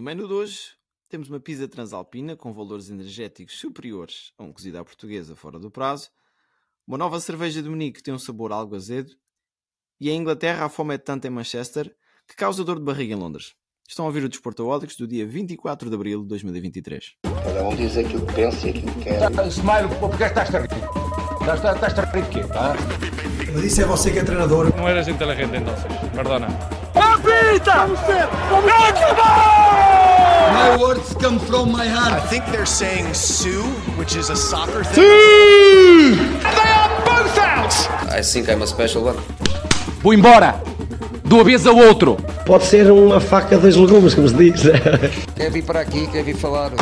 No menu de hoje temos uma pizza transalpina com valores energéticos superiores a um cozido à portuguesa fora do prazo, uma nova cerveja de Munique que tem um sabor algo azedo e em Inglaterra a fome é tanta em Manchester que causa dor de barriga em Londres. Estão a ouvir o Desportaólicos do dia 24 de abril de 2023. Cada um diz aquilo que pensa e aquilo que quer. Smile, porque estás a rir? Estás, estás a rir de quê? Ah? Mas isso é você que é treinador. No eres inteligente entonces, perdona. My words come from my I heart. think they're saying Sue, which is a soccer thing. I think I'm a special one. Vou embora! De uma vez ao outro! Pode ser uma faca dos legumes, como se diz. Quer vir para aqui, quer vir falar.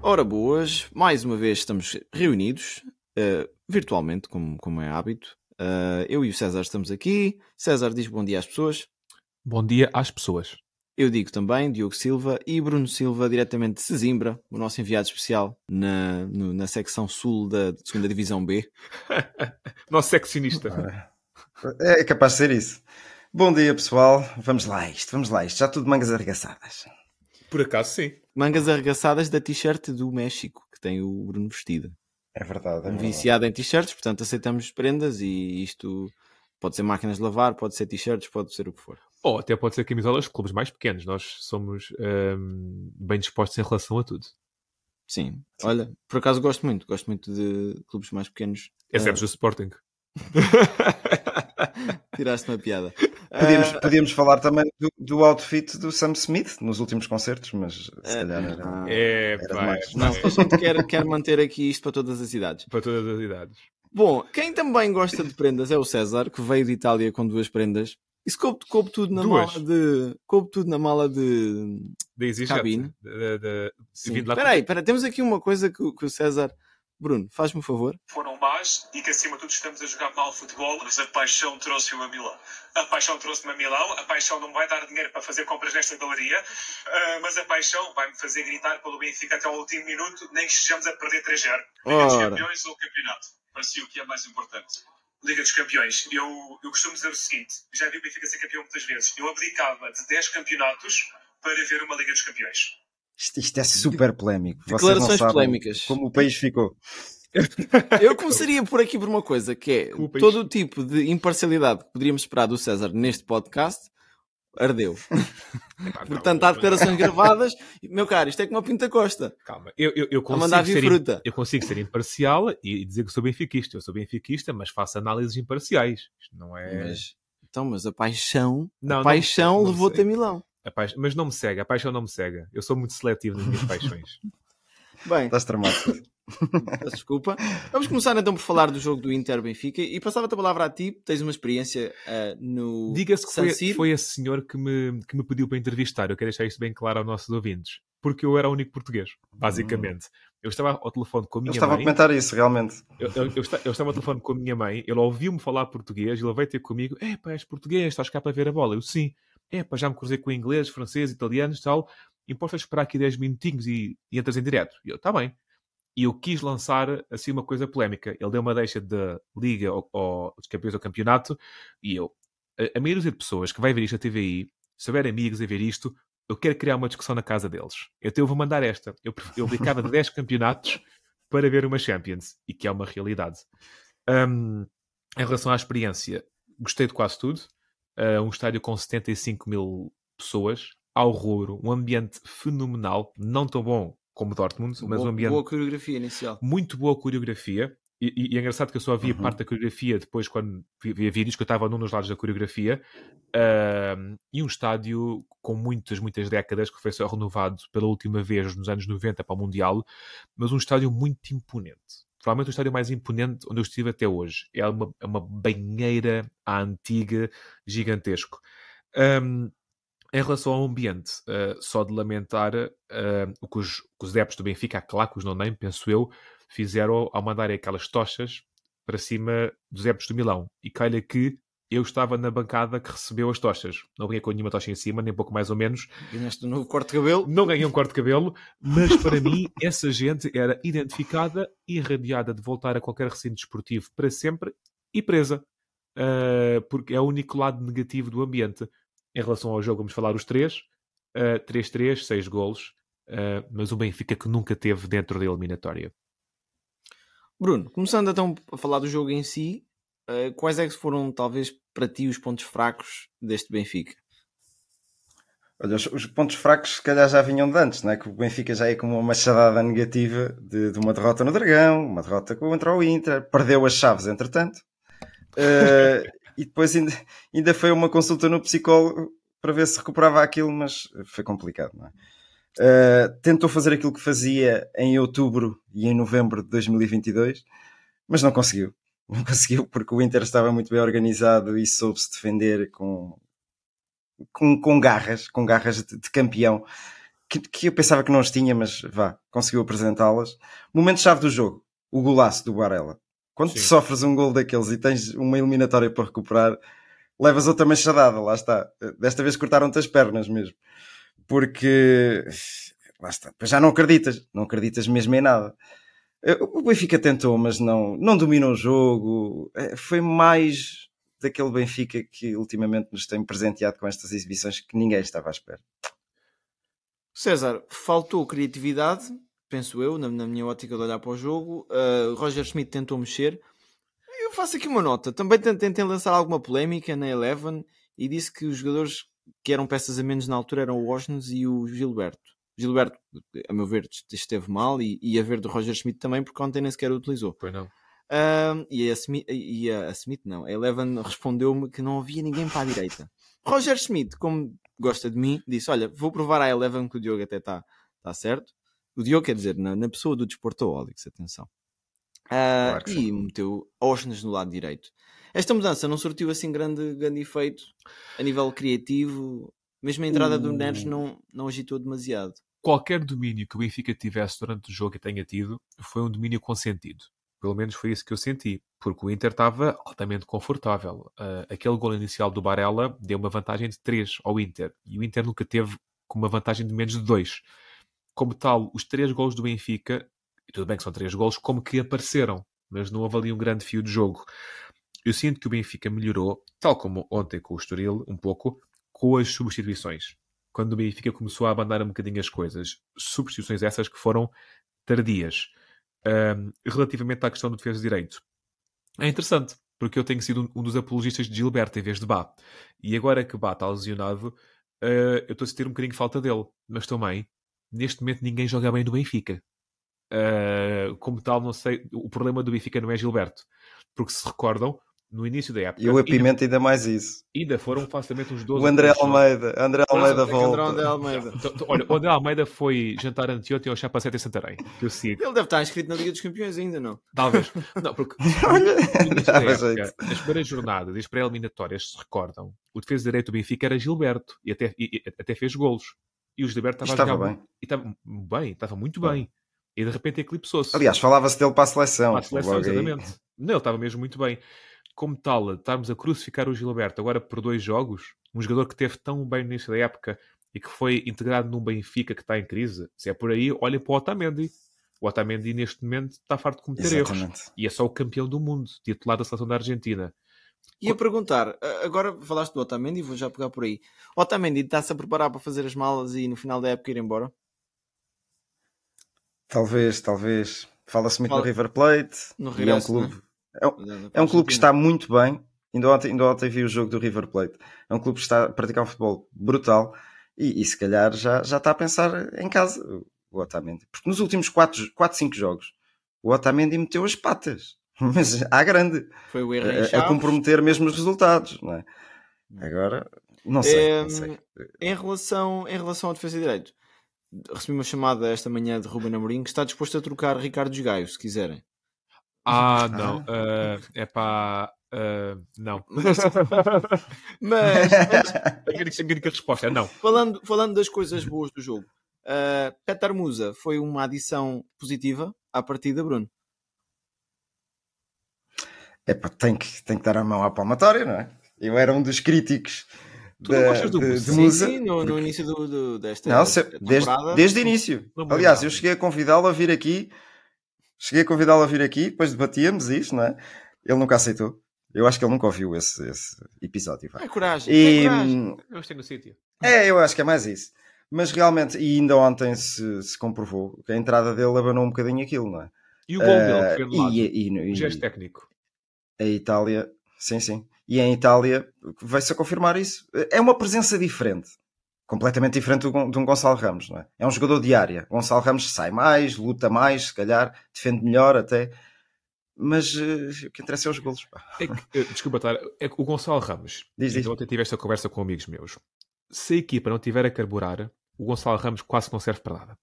Ora boas, mais uma vez estamos reunidos, eh, virtualmente, como, como é hábito. Eh, eu e o César estamos aqui. César diz bom dia às pessoas. Bom dia às pessoas. Eu digo também, Diogo Silva e Bruno Silva, diretamente de Sesimbra, o nosso enviado especial na, no- na secção sul da 2 Divisão B. Nosso seccionista. É capaz de ser isso. Bom dia, pessoal. Vamos lá, a isto, vamos lá, a isto. Já tudo de mangas arregaçadas. Por acaso, sim. Mangas arregaçadas da t-shirt do México, que tem o Bruno vestido. É verdade. É verdade. viciado em t-shirts, portanto aceitamos prendas e isto pode ser máquinas de lavar, pode ser t-shirts, pode ser o que for. Ou até pode ser camisolas de clubes mais pequenos. Nós somos hum, bem dispostos em relação a tudo. Sim. Olha, por acaso gosto muito, gosto muito de clubes mais pequenos. Excepto do Sporting. Tiraste uma piada. Podíamos, Ah, podíamos falar também do, do outfit do Sam Smith nos últimos concertos, mas se calhar era. ah, É, Era demais. é, Não, a gente quer, quer manter aqui isto para todas as idades. para todas as idades. Bom, quem também gosta de prendas é o César, que veio de Itália com duas prendas. Isso coube, coube tudo na Duas? mala de. Coube tudo na mala de. Da exigência. Cabine. Da- da- Sim. vindo lá Espera aí, espera, aí, temos aqui uma coisa que, o- que o César. Bruno, faz-me um favor. foram más e que acima de tudo estamos a jogar mal futebol, mas a paixão trouxe-o a Milão. A paixão trouxe-me a Milão, a paixão não me vai dar dinheiro para fazer compras nesta galeria, ah, mas a paixão vai-me fazer gritar pelo Benfica até ao último minuto, nem que estejamos a perder 3-0. Liga dos Ora. Campeões ou Campeonato? Para si o que é mais importante? Liga dos Campeões. Eu, eu costumo dizer o seguinte, já vi o Benfica ser campeão muitas vezes, eu abdicava de 10 campeonatos para ver uma Liga dos Campeões. Isto, isto é super polémico. Declarações polémicas. Como o país ficou. Eu começaria por aqui por uma coisa, que é todo o tipo de imparcialidade que poderíamos esperar do César neste podcast ardeu. Epá, Portanto, há declarações gravadas. Meu caro, isto é como a Pinta Costa. Calma, eu, eu, eu, consigo ser, fruta. eu consigo ser imparcial e dizer que sou benfiquista. Eu sou benfiquista, mas faço análises imparciais. Isto não é. Mas, então, mas a paixão, Não, a paixão levou-te a Milão. A paix- Mas não me cega, a paixão não me cega. Eu sou muito seletivo nas minhas paixões. Bem, Estás tramado. Desculpa. Vamos começar então por falar do jogo do Inter Benfica e passava-te a palavra a ti. Tens uma experiência ah, no Diga-se que foi, foi esse senhor que me, que me pediu para entrevistar. Eu quero deixar isto bem claro aos nossos ouvintes. Porque eu era o único português, basicamente. Eu estava ao telefone com a Eu minha estava a mãe. comentar isso, realmente. Eu, eu- eu esta- eu estava ao telefone com a minha mãe, ele ouviu-me falar português, ele veio ter comigo, é pá, és português, estás cá para ver a bola? Eu, sim. É pá, já me cruzei com inglês, francês, italianos e tal, importa esperar aqui 10 minutinhos e, e entras em direto. E eu, está bem. E eu quis lançar, assim, uma coisa polémica. Ele deu uma deixa de Liga ou dos Campeões ao Campeonato, e eu, a, a maioria de pessoas que vai ver isto na TVI, se houver amigos a ver isto, eu quero criar uma discussão na casa deles. Então eu vou mandar esta. Eu, eu dedicava de 10 campeonatos para ver uma Champions, e que é uma realidade. Um, em relação à experiência, gostei de quase tudo. Uh, um estádio com 75 mil pessoas, ao rubro, um ambiente fenomenal, não tão bom como Dortmund, mas boa, um ambiente boa coreografia inicial. muito boa coreografia. E, e- e é engraçado que eu só via Uhum. parte da coreografia depois quando vi- via vídeos que eu estava num dos lados da coreografia. Ahm, e um estádio com muitas, muitas décadas que foi só renovado pela última vez nos anos 90 para o Mundial, mas um estádio muito imponente. Provavelmente o estádio mais imponente onde eu estive até hoje. É uma, é uma banheira à antiga, gigantesco. Ahm, em relação ao ambiente, ah, só de lamentar ah, o que os, que os adeptos do Benfica, a Clacos, não nem, penso eu, fizeram ao mandarem aquelas tochas para cima dos adeptos do Milão. E calha que eu estava na bancada que recebeu as tochas. Não vinha com nenhuma tocha em cima, nem pouco mais ou menos. Ganhaste um novo corte de cabelo. Não ganhei um corte de cabelo, mas para mim essa gente era identificada e irradiada de voltar a qualquer recinto desportivo para sempre e presa. Uh, porque é o único lado negativo do ambiente. Em relação ao jogo, vamos falar os três. Uh, 3-3, 6 golos, uh, mas o Benfica que nunca teve dentro da eliminatória. Bruno, começando então a falar do jogo em si, uh, quais é que foram talvez para ti os pontos fracos deste Benfica? Olha, os, os, pontos fracos se calhar já vinham de antes, não é? Que o Benfica já é como uma machadada negativa de, de uma derrota no Dragão, uma derrota contra o Inter, perdeu as chaves entretanto. Uh, e depois ainda, ainda foi uma consulta no psicólogo para ver se recuperava aquilo, mas foi complicado, não é? Uh, tentou fazer aquilo que fazia em outubro e em novembro de 2022, mas não conseguiu. Não conseguiu porque o Inter estava muito bem organizado e soube-se defender com, com, com garras, com garras de, de campeão, que, que, eu pensava que não as tinha, mas vá, conseguiu apresentá-las. Momento-chave do jogo, o golaço do Barella. Quando sofres um gol daqueles e tens uma eliminatória para recuperar, levas outra machadada, lá está. Desta vez cortaram-te as pernas mesmo. Porque, lá está, já não acreditas, não acreditas mesmo em nada. O Benfica tentou, mas não, não dominou o jogo. É, foi mais daquele Benfica que ultimamente nos tem presenteado com estas exibições que ninguém estava à espera. César, faltou criatividade, penso eu, na, na minha ótica de olhar para o jogo. Uh, Roger Schmidt tentou mexer. Eu faço aqui uma nota. Também tentei lançar alguma polémica na Eleven e disse que os jogadores que eram peças a menos na altura eram o Osnes e o Gilberto. Gilberto, a meu ver, esteve mal e, e a ver do Roger Schmidt também, porque ontem nem sequer o utilizou. Pois não. Um, e, a Smith, e a, a Smith, não, a Eleven respondeu-me que não havia ninguém para a direita. Roger Smith, como gosta de mim, disse: Olha, vou provar à Eleven que o Diogo até está tá certo. O Diogo quer dizer, na, na pessoa do Desportoholics, atenção. Uh, claro e meteu Osnes no lado direito. Esta mudança não surtiu assim grande, grande efeito a nível criativo, mesmo a entrada uh... do Neres não, não agitou demasiado. Qualquer domínio que o Benfica tivesse durante o jogo e tenha tido foi um domínio consentido. Pelo menos foi isso que eu senti, porque o Inter estava altamente confortável. Uh, aquele gol inicial do Barella deu uma vantagem de 3 ao Inter, e o Inter nunca teve com uma vantagem de menos de 2. Como tal, os três gols do Benfica, e tudo bem que são três gols, como que apareceram, mas não ali um grande fio de jogo. Eu sinto que o Benfica melhorou, tal como ontem com o Estoril, um pouco, com as substituições. Quando o Benfica começou a abandonar um bocadinho as coisas. Substituições essas que foram tardias um, relativamente à questão do defesa de direito. É interessante, porque eu tenho sido um, dos apologistas de Gilberto em vez de Bá. E agora que Bá está lesionado, uh, eu estou a sentir um bocadinho falta dele. Mas também, neste momento, ninguém joga bem no Benfica. Uh, como tal, não sei. O problema do Benfica não é Gilberto. Porque se recordam, no início da época. E o apimento ainda, ainda mais isso. Ainda foram facilmente uns 12 O André Almeida, André Almeida volta. André Almeida. Então, então, olha, o André Almeida foi jantar anteontem ao Chapa 7 em Santarém. Que eu sigo. Ele deve estar inscrito na Liga dos Campeões ainda, não? Talvez. Não, porque época, as primeiras jornadas, as pré-eliminatórias, se recordam, o defesa direito do Benfica era Gilberto e até, e, até fez golos. E o Gilberto estava, estava bem. E estava bem, estava muito bem. E de repente eclipsou-se. Aliás, falava-se dele para a seleção. Para a seleção, exatamente. Não, ele estava mesmo muito bem como tal, estarmos a crucificar o Gilberto agora por dois jogos, um jogador que teve tão bem no início da época e que foi integrado num Benfica que está em crise, se é por aí, olhem para o Otamendi. O Otamendi neste momento está farto de cometer Exatamente. erros. E é só o campeão do mundo, titular da seleção da Argentina. E a perguntar, agora falaste do Otamendi, vou já pegar por aí. Otamendi está-se a preparar para fazer as malas e no final da época ir embora? Talvez, talvez. Fala-se muito Fala... no River Plate. No regresso, é um clube. Né? É um, é um clube que está muito bem. Ainda ontem, ainda ontem vi o jogo do River Plate. É um clube que está a praticar um futebol brutal e, e se calhar já, já está a pensar em casa o Otamendi. Porque nos últimos 4, 4 5 jogos o Otamendi meteu as patas. Mas à grande. Foi o erro a, a comprometer mesmo os resultados. Não é? Agora, não sei, é, não sei. Em relação, em relação ao defesa de direito, recebi uma chamada esta manhã de Ruben Amorim que está disposto a trocar Ricardo Gaio, se quiserem. Ah, não. Uh, é para. Uh, não. Mas. mas, a única resposta é não. Falando, falando das coisas boas do jogo, uh, Petar Musa foi uma adição positiva à partida, Bruno? É pá, tem que, tem que dar a mão à palmatória, não é? Eu era um dos críticos. Tu da, gostas do de, de Musa? Sim, no, no, início do, do, desta não, se, desde, desde o início. Aliás, eu cheguei a convidá-lo a vir aqui Cheguei a convidá-lo a vir aqui, depois debatíamos isto, não é? Ele nunca aceitou. Eu acho que ele nunca ouviu esse, esse episódio. Vai. É coragem, e, coragem. Eu estou no sítio. É, eu acho que é mais isso. Mas realmente, e ainda ontem se, se comprovou que a entrada dele abanou um bocadinho aquilo, não é? E o gol dele, Eh, que foi anulado. e, e, O e, gesto técnico. A Itália, sim, sim. E em Itália vai-se a confirmar isso. É uma presença diferente. Completamente diferente de um Gonçalo Ramos, não é? É um jogador de área. Gonçalo Ramos sai mais, luta mais, se calhar, defende melhor até. Mas eh, o que interessa é os golos. É que, eh, desculpa, Tara, é que o Gonçalo Ramos, Diz, diz. ontem tive esta conversa com amigos meus. Se a equipa não tiver a carburar, o Gonçalo Ramos quase não serve para nada.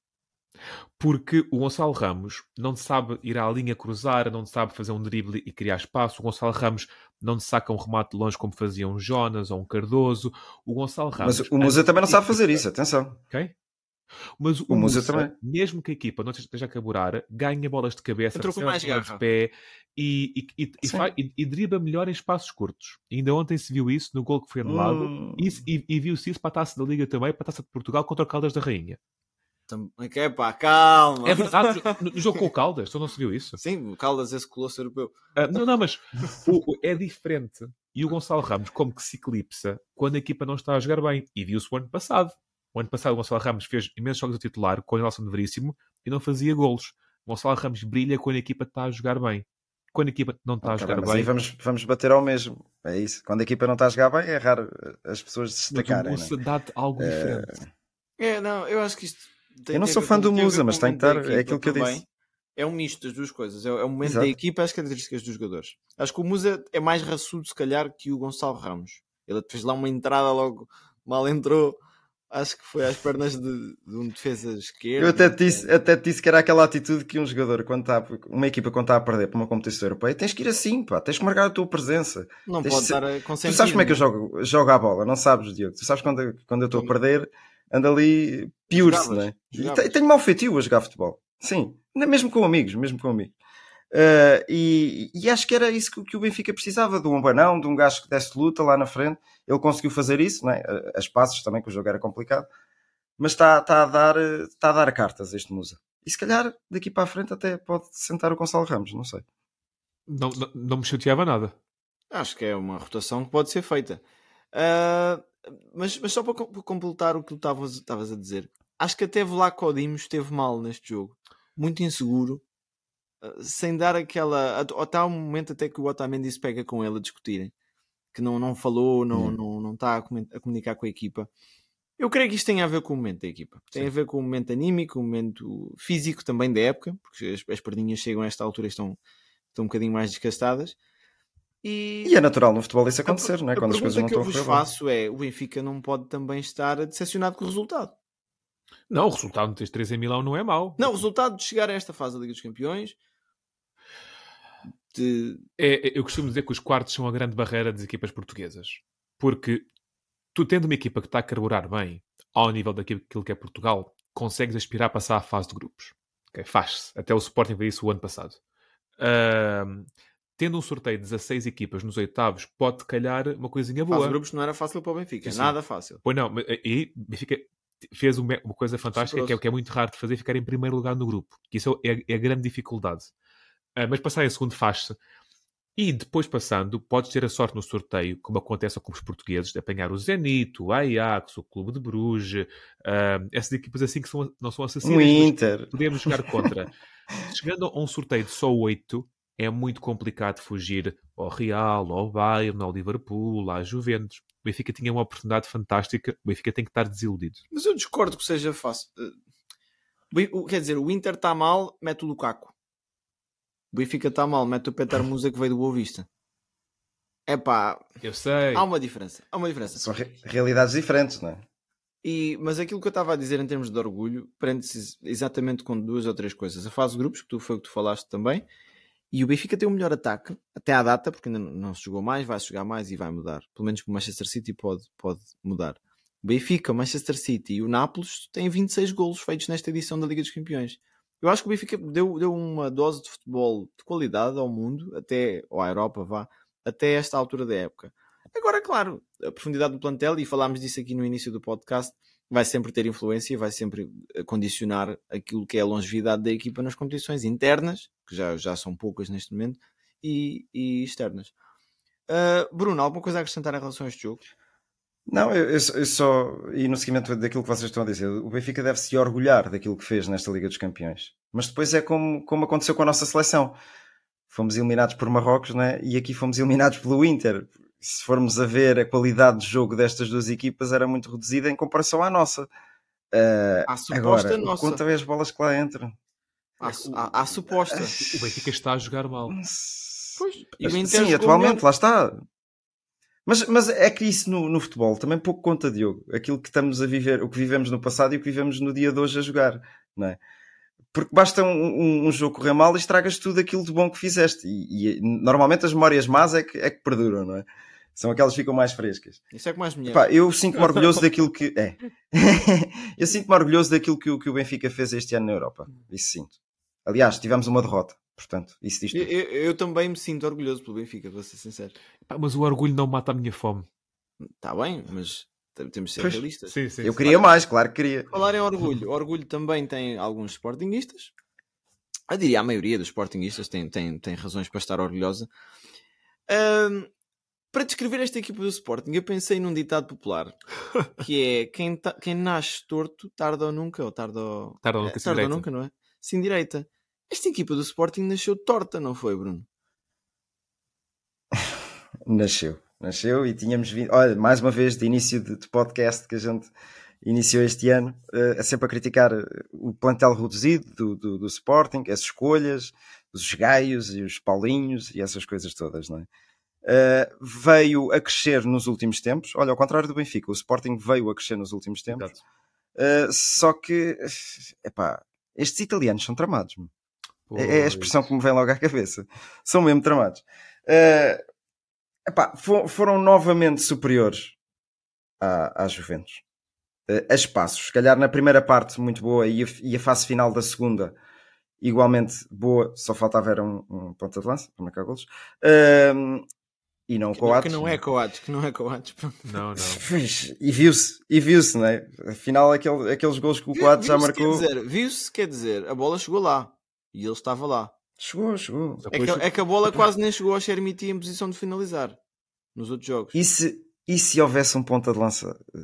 Porque o Gonçalo Ramos não sabe ir à linha cruzar, não sabe fazer um drible e criar espaço. O Gonçalo Ramos não saca um remate de longe como fazia um Jonas ou um Cardoso. O Gonçalo Ramos. Mas o Musa também não sabe fazer isso, atenção. Ok? Mas o, O Musa Musa, também. mesmo que a equipa não esteja a carburar, ganha bolas de cabeça, com recebe mais bolas de garra. pé e, e, e, e, e- e dribla melhor em espaços curtos. Ainda ontem se viu isso no gol que foi anulado Hum. E, e viu-se isso para a taça da Liga também, para a taça de Portugal contra o Caldas da Rainha. Ok, pá, calma. É verdade, no, jogo com o Caldas, tu não se viu isso? Sim, o Caldas, esse colosso europeu. Ah, não, não, mas o- o- é diferente. E o Gonçalo Ramos, como que se eclipsa quando a equipa não está a jogar bem. E viu-se o ano passado. O ano passado o Gonçalo Ramos fez imensos jogos a titular com o Nelson de Veríssimo e não fazia golos. O Gonçalo Ramos brilha quando a equipa está a jogar bem. Quando a equipa não está a Tá jogar bem, mas aí vamos, vamos bater ao mesmo. É isso. Quando a equipa não está a jogar bem, é raro as pessoas mas o destacarem. Né? dá-te algo diferente. É, não, eu acho que isto. Tem- Eu não sou fã do Musa, mas tem que estar- é aquilo que eu disse. É um misto das duas coisas. É, é o momento Exato. da equipa e as características dos jogadores. Acho que o Musa é mais raçudo, se calhar, que o Gonçalo Ramos. Ele fez lá uma entrada logo, mal entrou. Acho que foi às pernas de, de um defesa esquerdo. Eu até te, disse, até te disse que era aquela atitude que um jogador, quando está, uma equipa, quando está a perder para uma competição europeia, tens que ir assim, pá, tens que marcar a tua presença. Não Tens pode estar a Tu consentir. sabes como é que eu né? jogo, jogo a bola, não sabes, Diogo? Tu sabes quando, quando eu estou a perder, ando ali pior-se, Jogavas, não é? E jogavas. te- tenho mau feitio a jogar futebol. Sim, mesmo com amigos, mesmo com amigos. Ah, e, e acho que era isso que, que o Benfica precisava, de um banão, de um gajo que desse luta lá na frente. Ele conseguiu fazer isso, não é? as passos também, que o jogo era complicado. Mas está, está, a dar, está a dar cartas este Musa. E se calhar daqui para a frente até pode sentar o Gonçalo Ramos, não sei. Não, não, não me chateava nada. Acho que é uma rotação que pode ser feita. Ah, mas, mas só para, com- para completar o que tu estavas a dizer, acho que até Vlaco Dimos esteve mal neste jogo, muito inseguro, ah, sem dar aquela. at- Até há um momento até que o Otamendi se pega com ele a discutirem, que não, não falou, não, Hum. não, não está a, comunicar com a equipa. Eu creio que isto tem a ver com o momento da equipa. Tem a ver com o momento anímico, o momento físico também da época, porque as, as perninhas chegam a esta altura e estão, estão um bocadinho mais desgastadas. E, E é natural no futebol isso acontecer, a, não é? a Quando as coisas não que eu estão a vos correr bem. faço é: o Benfica não pode também estar decepcionado com o resultado. Não, o resultado de teres 3 em Milão não é mau. Não, o resultado de chegar a esta fase da Liga dos Campeões. De... É, é- eu costumo dizer que os quartos são a grande barreira das equipas portuguesas. Porque tu tendo uma equipa que está a carburar bem ao nível daquilo que é Portugal, consegues aspirar a passar à fase de grupos. Ok, Faz-se. Até o Sporting fez isso o ano passado. Ahm, tendo um sorteio de 16 equipas nos oitavos, pode calhar uma coisinha boa. de grupos não era fácil para o Benfica, Sim, sim. nada fácil. Pois não, mas aí Benfica fez uma, coisa fantástica que é, que é muito raro de fazer, ficar em primeiro lugar no grupo. Que isso é, é a grande dificuldade. Ah, mas passar em segundo faz-se. E depois passando, podes ter a sorte no sorteio, como acontece com os portugueses, de apanhar o Zenit, o Ajax, o Clube de Bruges, ah, essas equipas assim que são, não são. Um mas Inter. Podemos jogar contra. Chegando a um sorteio de só 8, é muito complicado fugir ao Real, ao Bayern, ao Liverpool, à Juventus. O Benfica tinha uma oportunidade fantástica, o Benfica tem que estar desiludido. Mas eu discordo que seja fácil. Eh, Quer dizer, o Inter está mal, mete o Lukaku. O Benfica está mal, mete o Petar Musa que veio do Boa Vista. É pá, Eu sei. há uma diferença. Há uma diferença. São re- realidades diferentes, não é? E, mas aquilo que eu estava a dizer em termos de orgulho prende-se exatamente com duas ou três coisas. A fase de grupos, que tu, foi o que tu falaste também, e o Benfica tem o melhor ataque, até à data, porque ainda não- se jogou mais, vai-se jogar mais e vai mudar. Pelo menos o Manchester City pode, pode mudar. O Benfica, o Manchester City e o Nápoles têm 26 golos feitos nesta edição da Liga dos Campeões. Eu acho que o Benfica deu, deu uma dose de futebol de qualidade ao mundo, até, ou à Europa, vá, até esta altura da época. Agora, claro, a profundidade do plantel, e falámos disso aqui no início do podcast, vai sempre ter influência, vai sempre eh, condicionar aquilo que é a longevidade da equipa nas competições internas, que já, já são poucas neste momento, e, e externas. Ah, Bruno, alguma coisa a acrescentar em relação a este jogo? Não, eu, eu, eu só. E no seguimento daquilo que vocês estão a dizer, o Benfica deve se orgulhar daquilo que fez nesta Liga dos Campeões. Mas depois é como, como aconteceu com a nossa seleção. Fomos eliminados por Marrocos, né? E aqui fomos eliminados pelo Inter. Se formos a ver a qualidade de jogo destas duas equipas, era muito reduzida em comparação à nossa. Uh, à suposta agora, nossa. Conta as bolas que lá entram. À, à, à suposta. O Benfica está a jogar mal. Pois, Mas, sim, atualmente, melhor. lá está. Mas, mas é que isso no, no futebol também pouco conta, Diogo. Aquilo que estamos a viver, o que vivemos no passado e o que vivemos no dia de hoje a jogar, não é? Porque basta um, um, um jogo correr mal e estragas tudo aquilo de bom que fizeste. E, e normalmente as memórias más é que, é que perduram, não é? São aquelas que ficam mais frescas. Isso é que mais me Epá, eu sinto-me orgulhoso daquilo que. É. eu sinto-me orgulhoso daquilo que, o- que o Benfica fez este ano na Europa. Isso sinto. Aliás, tivemos uma derrota. Portanto, isso diz Eu, tudo. eu- eu também me sinto orgulhoso pelo Benfica, vou ser sincero. Pá, Mas o orgulho não mata a minha fome. Está bem, mas te- temos de ser Pois, realistas. Sim, sim. Eu queria mais, claro que queria. Falar em orgulho, orgulho também tem alguns sportinguistas. Eu diria a maioria dos sportinguistas tem, tem, tem razões para estar orgulhosa. Ahm, para descrever esta equipa do Sporting, eu pensei num ditado popular que é quem, ta- quem nasce torto, tarda ou nunca, ou tarda ou, Tarda ou é, nunca, sim, tarda ou nunca, não é? Sim, direita. Esta equipa do Sporting nasceu torta, não foi, Bruno? Nasceu. Nasceu e tínhamos vindo. Olha, mais uma vez, de início de, de podcast que a gente iniciou este ano, é sempre a criticar eh, o plantel reduzido do, do, do Sporting, as escolhas, os gaios e os paulinhos e essas coisas todas, não é? Eh, veio a crescer nos últimos tempos. Olha, ao contrário do Benfica, o Sporting veio a crescer nos últimos tempos. Eh, só que, epá, estes italianos são tramados. É, é a expressão que me vem logo à cabeça. São mesmo tramados. Eh, epá, fo- foram novamente superiores à, à Juventus. A espaços. Se calhar na primeira parte muito boa e a, e a fase final da segunda igualmente boa. Só faltava era um, um ponta de lança para marcar golos. Ehm, e não Que, Coates. que não é Coates, que não é Coates. Não, não. E viu-se, e viu-se, não é? Afinal, aquele, aqueles gols que o Coates já marcou. Viu-se, quer dizer, a bola chegou lá. E ele estava lá. Chegou, chegou. É que, é que a bola quase nem chegou ao Xermiti em posição de finalizar. Nos outros jogos. E se, e se houvesse um ponta de lança eh,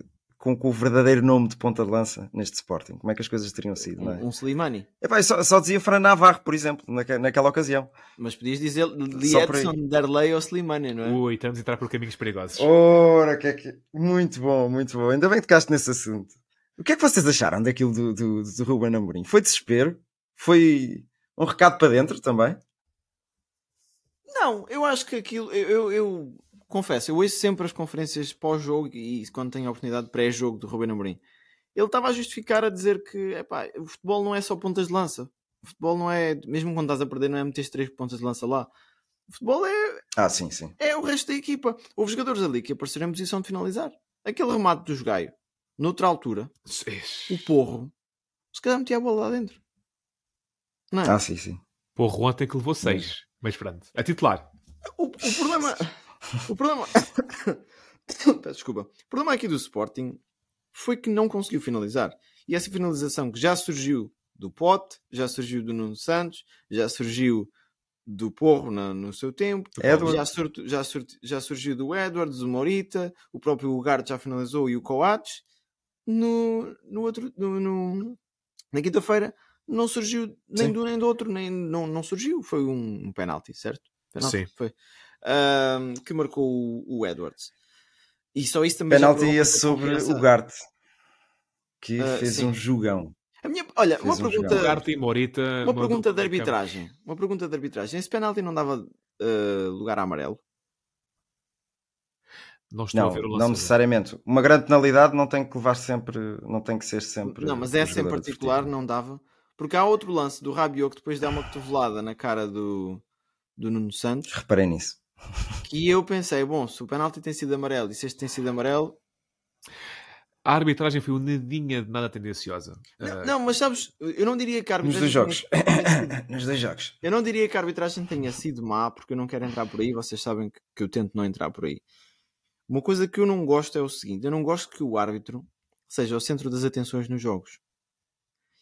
com, com o verdadeiro nome de ponta de lança neste Sporting? Como é que as coisas teriam sido, não é? Um, um Slimani. Epá, eu só, só dizia Fran Navarro, por exemplo, naque- naquela ocasião. Mas podias dizer. Liedson, Darley ou Slimani, não é? Ui, estamos a entrar por caminhos perigosos. Ora, que é que... Muito bom, muito bom. Ainda bem que tocaste nesse assunto. O que é que vocês acharam daquilo do, do, do Ruben Amorim? Foi desespero? Foi um recado para dentro também? Não, eu acho que aquilo. Eu, eu confesso, eu ouço sempre as conferências pós-jogo e quando tenho a oportunidade de pré-jogo do Ruben Amorim. Ele estava a justificar a dizer que epá, o futebol não é só pontas de lança. O futebol não é, mesmo quando estás a perder, não é meter três pontas de lança lá. O futebol é, Ah, sim, sim. é o resto da equipa. Houve jogadores ali que apareceram em posição de finalizar. Aquele remate do Gaio, noutra altura, o porro, se calhar metia a bola lá dentro. Não é? Ah, sim, sim. Porro ontem que levou 6. Mas pronto. A titular. O, o problema. O problema. Peço desculpa. O problema aqui do Sporting foi que não conseguiu finalizar. E essa finalização que já surgiu do Pote, já surgiu do Nuno Santos, já surgiu do Porro na- no seu tempo, já, surtu- já, surtu- já surgiu do Edwards, do Morita, o próprio Ugarte já finalizou e o Coates. No, no outro, no, no- na quinta-feira não surgiu nem Sim. do nem do outro, nem, não, não surgiu. Foi um, um penalti, certo? Penalti, Sim. Foi. Ahm, que marcou o, o Edwards. E só isso também Penalti esse sobre o Garte, que Ah, fez sim. um jogão. A minha, olha, Fez uma um pergunta. Garte e Morita. uma pergunta de arbitragem. Uma pergunta de arbitragem. Esse penalti não dava ah, lugar a amarelo? Não estou a Não, ver o não necessariamente. Uma grande penalidade não tem que levar sempre, não tem que ser sempre. Não, mas essa em particular não dava. Porque há outro lance do Rabiot que depois dá uma cotovelada na cara do, do Nuno Santos. Reparei nisso. Que eu pensei, bom, se o penalti tem sido amarelo e se este tem sido amarelo. A arbitragem foi um nadinha de nada tendenciosa. Não, Ah, não, mas sabes, eu não diria que a Nos arbitragem. dois jogos. tenha- Nos dois jogos. Eu não diria que a arbitragem tenha sido má, porque eu não quero entrar por aí, vocês sabem que, que eu tento não entrar por aí. Uma coisa que eu não gosto é o seguinte: eu não gosto que o árbitro seja o centro das atenções nos jogos.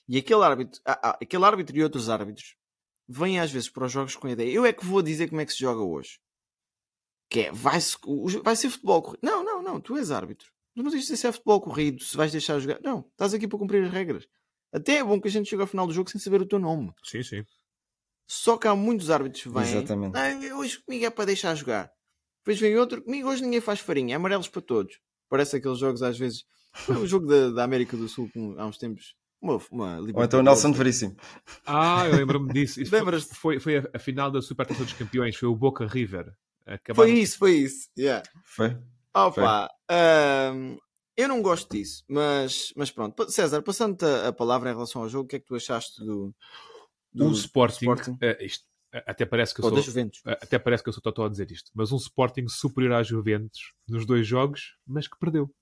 E aquele árbitro, ah, ah, aquele árbitro e outros árbitros vêm às vezes para os jogos com a ideia: eu é que vou dizer como é que se joga hoje. Que é, vai, -se, vai ser futebol corrido. Não, não, não, tu és árbitro. Tu não dizes se é futebol corrido, se vais deixar jogar. Não, estás aqui para cumprir as regras. Até é bom que a gente chegue ao final do jogo sem saber o teu nome. Sim, sim. Só que há muitos árbitros que vêm. Exatamente. "Ah, hoje comigo é para deixar jogar. Depois vem outro, comigo hoje ninguém faz farinha, é amarelos para todos. Parece aqueles jogos às vezes. O jogo da, da América do Sul com- há uns tempos. Uma, uma Ou então o Nelson Veríssimo. Ah, eu lembro-me disso. Isso foi, Lembras-te? foi, foi a, a final da Supertaça dos Campeões, foi o Boca River. Acabaram- Foi isso, foi isso. Yeah. Foi? Opa, ahm, eu não gosto disso, mas, mas pronto. César, passando-te a, a palavra em relação ao jogo, o que é que tu achaste do, do Um Sporting, Sporting? eh, isto, até parece que eu ou sou, até parece que eu sou totó a dizer isto, mas um Sporting superior à Juventus nos dois jogos, mas que perdeu.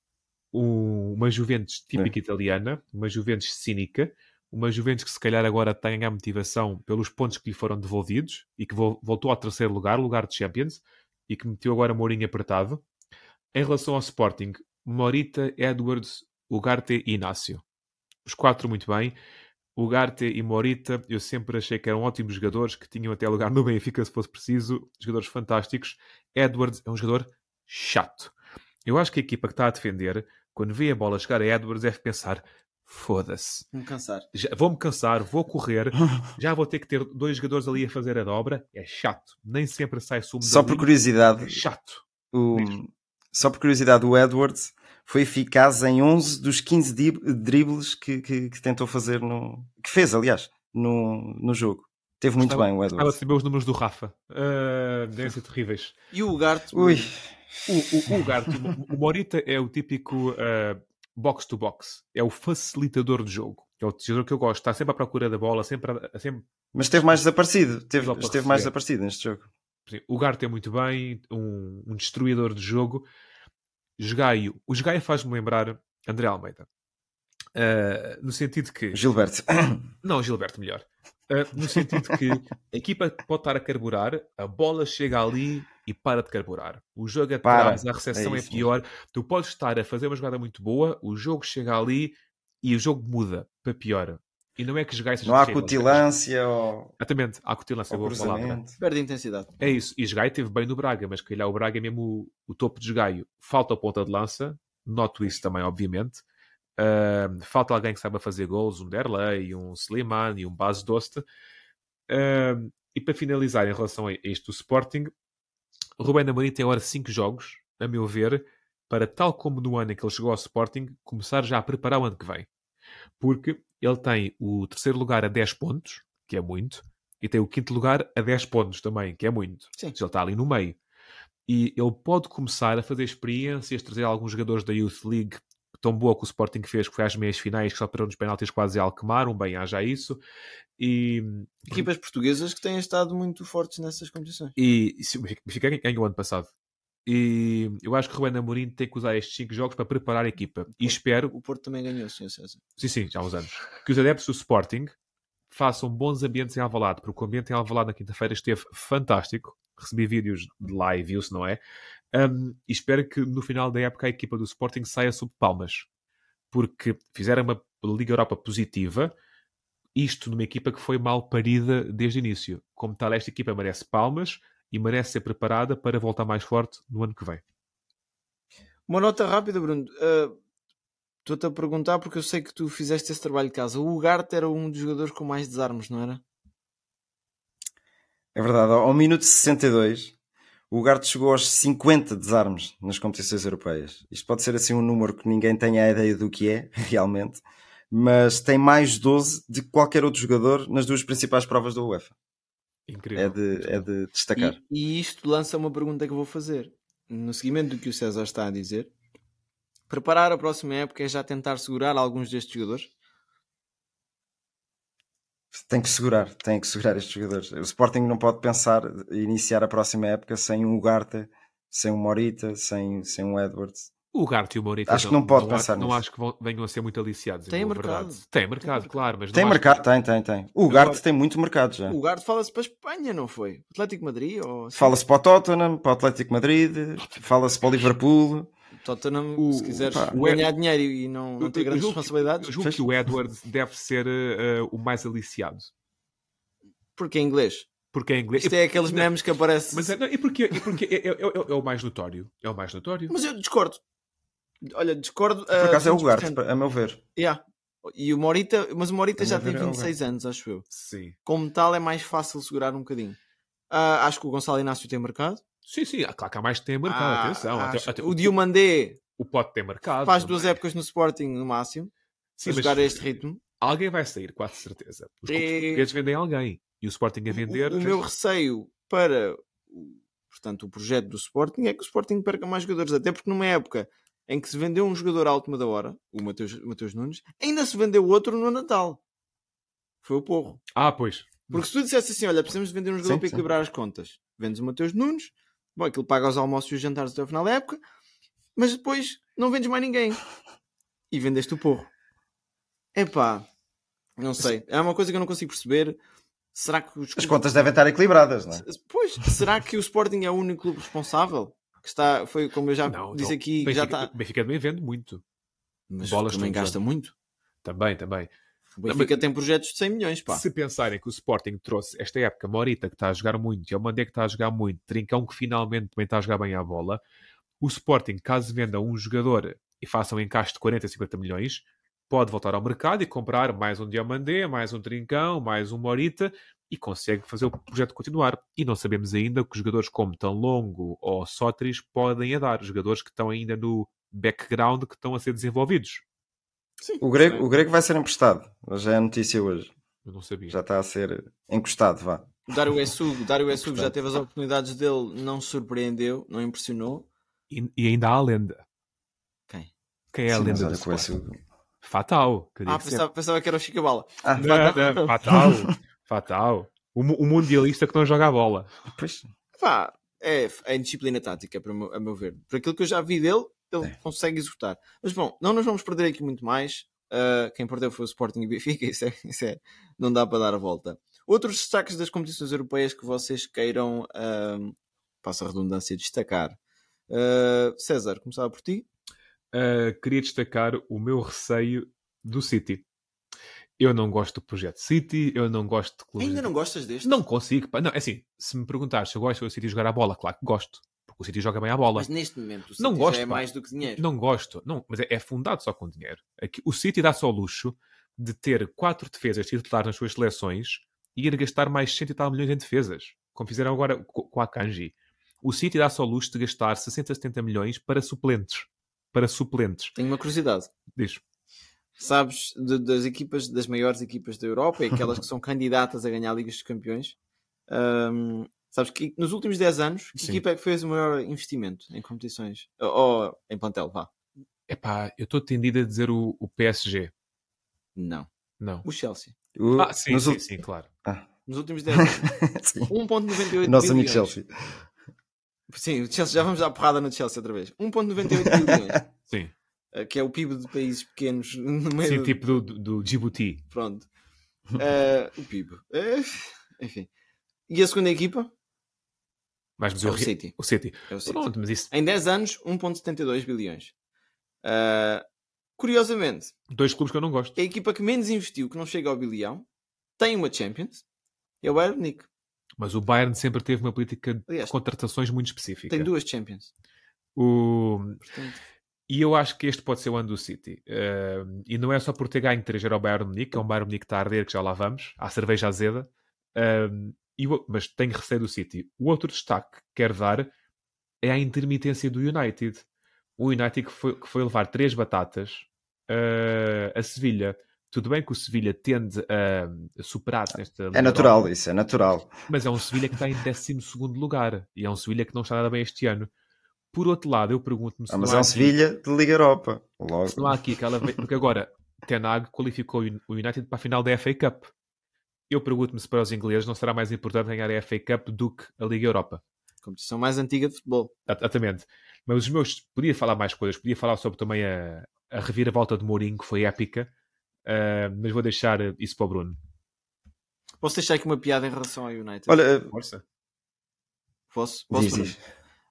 Um- uma Juventus típica italiana, uma Juventus cínica, uma Juventus que se calhar agora tem a motivação pelos pontos que lhe foram devolvidos e que vol- voltou ao terceiro lugar, lugar de Champions, e que meteu agora Mourinho apertado. Em relação ao Sporting, Morita, Edwards, Ugarte e Inácio. Os quatro muito bem. Ugarte e Morita, eu sempre achei que eram ótimos jogadores, que tinham até lugar no Benfica se fosse preciso, jogadores fantásticos. Edwards é um jogador chato. Eu acho que a equipa que está a defender, quando vê a bola chegar a Edwards, deve pensar: foda-se, Não cansar. vou-me cansar, vou correr, já vou ter que ter dois jogadores ali a fazer a dobra. É chato, nem sempre sai sumo Só por curiosidade, É chato. o... Só por curiosidade, o Edwards foi eficaz em 11 dos 15 dib- dribles que, que, que tentou fazer no. que fez, aliás, no, no jogo. Teve muito Gostava- bem o Estava a Edwards. saber os números do Rafa. Ah, devem ser terríveis. E o Ugarte? Ui, O, o, o Ugarte, o, o Morita é o típico ah, box to box. É o facilitador de jogo. É o jogador que eu gosto. Está sempre à procura da bola, sempre, a- sempre mas esteve mais desaparecido. Teve, esteve mais receber. desaparecido neste jogo. O Garte é muito bem, um, um destruidor de jogo. Jogaio. O Jogaio faz-me lembrar André Almeida. Ah, no sentido que. Gilberto. Não, Gilberto, melhor. Ah, no sentido que a equipa pode estar a carburar, a bola chega ali e para de carburar. O jogo atrás, a recepção É é, pior. Tu podes estar a fazer uma jogada muito boa, o jogo chega ali e o jogo muda para pior. E não é que jogar Não há terrível. cutilância ou, Exatamente, há cutilância, boa palavra. Perde intensidade. É isso. E Jogai teve bem no Braga, mas calhar o Braga é mesmo o, o topo de Jogaio. Falta a ponta de lança, noto isso também, obviamente. Falta alguém que saiba fazer gols, um Derlei, um Slimani, um Bas Dost. Ahm, e para finalizar, em relação a este do Sporting, Rubén Amorim tem agora 5 jogos, a meu ver, para, tal como no ano em que ele chegou ao Sporting, começar já a preparar o ano que vem. Porque ele tem o terceiro lugar a 10 pontos, que é muito, e tem o quinto lugar a 10 pontos também, que é muito. Sim. Ele está ali no meio. E ele pode começar a fazer experiências, trazer alguns jogadores da Youth League tão boa que o Sporting fez, que foi às meias finais, que só perderam nos penaltis quase a Alkmaar, um bem haja isso. E, Equipas portuguesas que têm estado muito fortes nessas competições. e, e se o Benfica ganhou o ano passado. E eu acho que o Ruben Amorim tem que usar estes 5 jogos para preparar a equipa. E espero, O Porto também ganhou, Sr. César. sim, sim, já há uns anos, que os adeptos do Sporting façam bons ambientes em Alvalade, porque o ambiente em Alvalade na quinta-feira esteve fantástico. Recebi vídeos de live, viu-se, não é? Um, e espero que no final da época a equipa do Sporting saia sob palmas, porque fizeram uma Liga Europa positiva, isto numa equipa que foi mal parida desde o início. Como tal, esta equipa merece palmas e merece ser preparada para voltar mais forte no ano que vem. Uma nota rápida, Bruno. Ah, Estou-te a perguntar porque eu sei que tu fizeste esse trabalho de casa. O Ugarte era um dos jogadores com mais desarmes, não era? É verdade, ao minuto 62, o Ugarte chegou aos 50 desarmes nas competições europeias. Isto pode ser assim um número que ninguém tenha a ideia do que é, realmente, mas tem mais 12 de qualquer outro jogador nas duas principais provas da UEFA. Incrível. É de, é de destacar. E, e isto lança uma pergunta que eu vou fazer. No seguimento do que o César está a dizer, preparar a próxima época é já tentar segurar alguns destes jogadores? Tem que segurar, tem que segurar estes jogadores. O Sporting não pode pensar em iniciar a próxima época sem um Ugarte, sem um Morita, sem, sem um Edwards. O Garte e o Morita Acho que não pode não, pensar Não nisso. acho que vão- venham a ser muito aliciados. em Tem mercado. verdade. Tem mercado, claro. Mas Tem não acho mercado, tem, tem, tem. O Ugarte Agora- tem muito mercado já. O Ugarte fala-se para a Espanha, não foi? Atlético Madrid ou... Fala-se para o Tottenham, para o Atlético Madrid, fala-se para o Liverpool. Tottenham, O- se quiseres pá, o ganhar dinheiro e não, não ter grandes responsabilidades, Eu julgo que o Edwards deve ser eh, o mais aliciado. porque é inglês. Porque é inglês. Isto é aqueles Não, memes que aparecem. Mas é, não, e porque, e porque é, é- é- é o mais notório. É o mais notório. Mas eu discordo. Olha, discordo. Por acaso é o 200%. Ugarte, a meu ver. Yeah. E o Morita, mas o Morita já tem ver é o 26 anos, acho eu. Sim. Como tal, é mais fácil segurar um bocadinho. Ah, acho que o Gonçalo Inácio tem mercado. Sim, sim. Claro que há mais que tem mercado. Ah, atenção. Até- até o Diomandé o pote tem mercado. faz duas épocas no Sporting no máximo. Sim, a mas jogar a este ritmo. alguém vai sair, quase certeza. Os É- portugueses vendem alguém. E o Sporting a vender. O, o meu receio para o- portanto, o projeto do Sporting é que o Sporting perca mais jogadores, até porque numa época em que se vendeu um jogador à última da hora, o Mateus, Mateus Nunes, ainda se vendeu outro no Natal. Foi o Porro. Ah, pois. Porque se tu dissesse assim, olha, precisamos de vender um jogador Sim, para sim. equilibrar as contas, vendes o Mateus Nunes, bom, aquilo paga os almoços e os jantares até o final da época, mas depois não vendes mais ninguém. E vendeste o Porro. Epá, não sei. É uma coisa que eu não consigo perceber. Será que os As contas devem estar equilibradas, não é? Pois, será que o Sporting é o único clube responsável? Que está, foi como eu já Não, disse não. aqui, que já Benfica, está. Benfica também vende muito. Mas bolas também gasta muito. Também, também. O Benfica tem projetos de 100 milhões, pá. Se pensarem que o Sporting trouxe esta época Morita, que está a jogar muito, e o Mandé, que está a jogar muito, Trincão, que finalmente também está a jogar bem à bola, o Sporting, caso venda um jogador e faça um encaixe de 40, 50 milhões, pode voltar ao mercado e comprar mais um Diamandé, mais um Trincão, mais um Morita e consegue fazer o projeto continuar. E não sabemos ainda que os jogadores como Longo ou Sotris podem a dar, jogadores que estão ainda no background que estão a ser desenvolvidos. Sim, O grego, o grego vai ser emprestado. Já é a notícia hoje. Eu não sabia. Já está a ser encostado, vá. O Dário Essugo, Dário Essugo já Portanto. teve as oportunidades dele, não surpreendeu, não impressionou. E, e ainda há a lenda. Quem? Quem é a Sim, lenda do? Essugo- Fatal. que Ah, pensava, pensava que era o Chicabala. Ah. Não, não, fatal. fatal. O, o mundialista que não joga a bola. pois. Pá, é, é indisciplina tática, para o meu- a meu ver. Por aquilo que eu já vi dele, ele É. consegue executar. Mas bom, não nos vamos perder aqui muito mais. Ah, quem perdeu foi o Sporting e o Benfica, isso, é, isso é- não dá para dar a volta. Outros destaques das competições europeias que vocês queiram, ah, passa a redundância, destacar. Ah, César, começava por ti. Uh, queria destacar o meu receio do City. Eu não gosto do projeto City, eu não gosto de clubes. Ainda não gostas deste? Não consigo. pá. Não, é assim, se me perguntares se eu gosto do City jogar a bola, claro que gosto. O City joga bem a bola. Mas neste momento o City Não gosto, já é pá. mais do que dinheiro. Não gosto. Não, mas é, é fundado só com dinheiro. Aqui, o City dá só o luxo de ter quatro defesas titulares nas suas seleções e ir gastar mais 100 e tal milhões em defesas. Como fizeram agora co- com a Kanji. O City dá só o luxo de gastar 60, 70 milhões para suplentes. Para suplentes. Tenho uma curiosidade. Diz. Sabes de- das equipas, das maiores equipas da Europa e aquelas que são candidatas a ganhar a Liga dos Campeões? Ahm, sabes que nos últimos 10 anos, que Sim. equipa é que fez o maior investimento em competições? Ou, ou em plantel, vá. Epá, eu estou tendido a dizer o, o PSG. Não. Não. O Chelsea. O- Ah, sim, nos sim, ul- sim, claro. Ah, Nos últimos 10 anos. sim. 1.98 Nosso amigo. Chelsea. Sim, o Chelsea, já vamos dar porrada no Chelsea outra vez. 1.98 bilhões. Sim. eh, Que é o PIB de países pequenos no meio Sim, do- tipo do, do, Djibouti. Pronto. Eh, o PIB. Eh, enfim. E a segunda equipa? Vais É dizer o City. O City. É o City. Pronto, mas isso. Em 10 anos, 1.72 bilhões. Ah, curiosamente, Dois clubes que eu não gosto. a equipa que menos investiu, que não chega ao bilhão, tem uma Champions. É o Bayern Munique. Mas o Bayern sempre teve uma política de Aliás, contratações muito específica. Tem duas Champions. O... Portanto, E eu acho que este pode ser o ano do City. Eh, e não é só por ter ganho 3 ao Bayern Munique, é um Bayern Munique que está a arder, que já lá vamos, à cerveja azeda. Eh, e o- mas tenho receio do City. O outro destaque que quero dar é a intermitência do United. O United que foi, que foi levar três batatas eh, a Sevilha. Tudo bem que o Sevilha tende a, a superar nesta É natural, isso é natural. mas é um Sevilha que está em 12 lugar. E é um Sevilha que não está nada bem este ano. Por outro lado, eu pergunto-me se Ah, mas é um aqui- Sevilha de Liga Europa. Logo. se não há aqui aquela. Porque agora, Ten Hag qualificou o United para a final da FA Cup. Eu pergunto-me se para os ingleses não será mais importante ganhar a FA Cup do que a Liga Europa. competição mais antiga de futebol. Exatamente. Mas os meus. Podia falar mais coisas. Podia falar sobre também a, a reviravolta de Mourinho, que foi épica. ah, mas vou deixar isso para o Bruno. Posso deixar aqui uma piada em relação ao United? Olha, eh, Força. posso? posso diz, diz.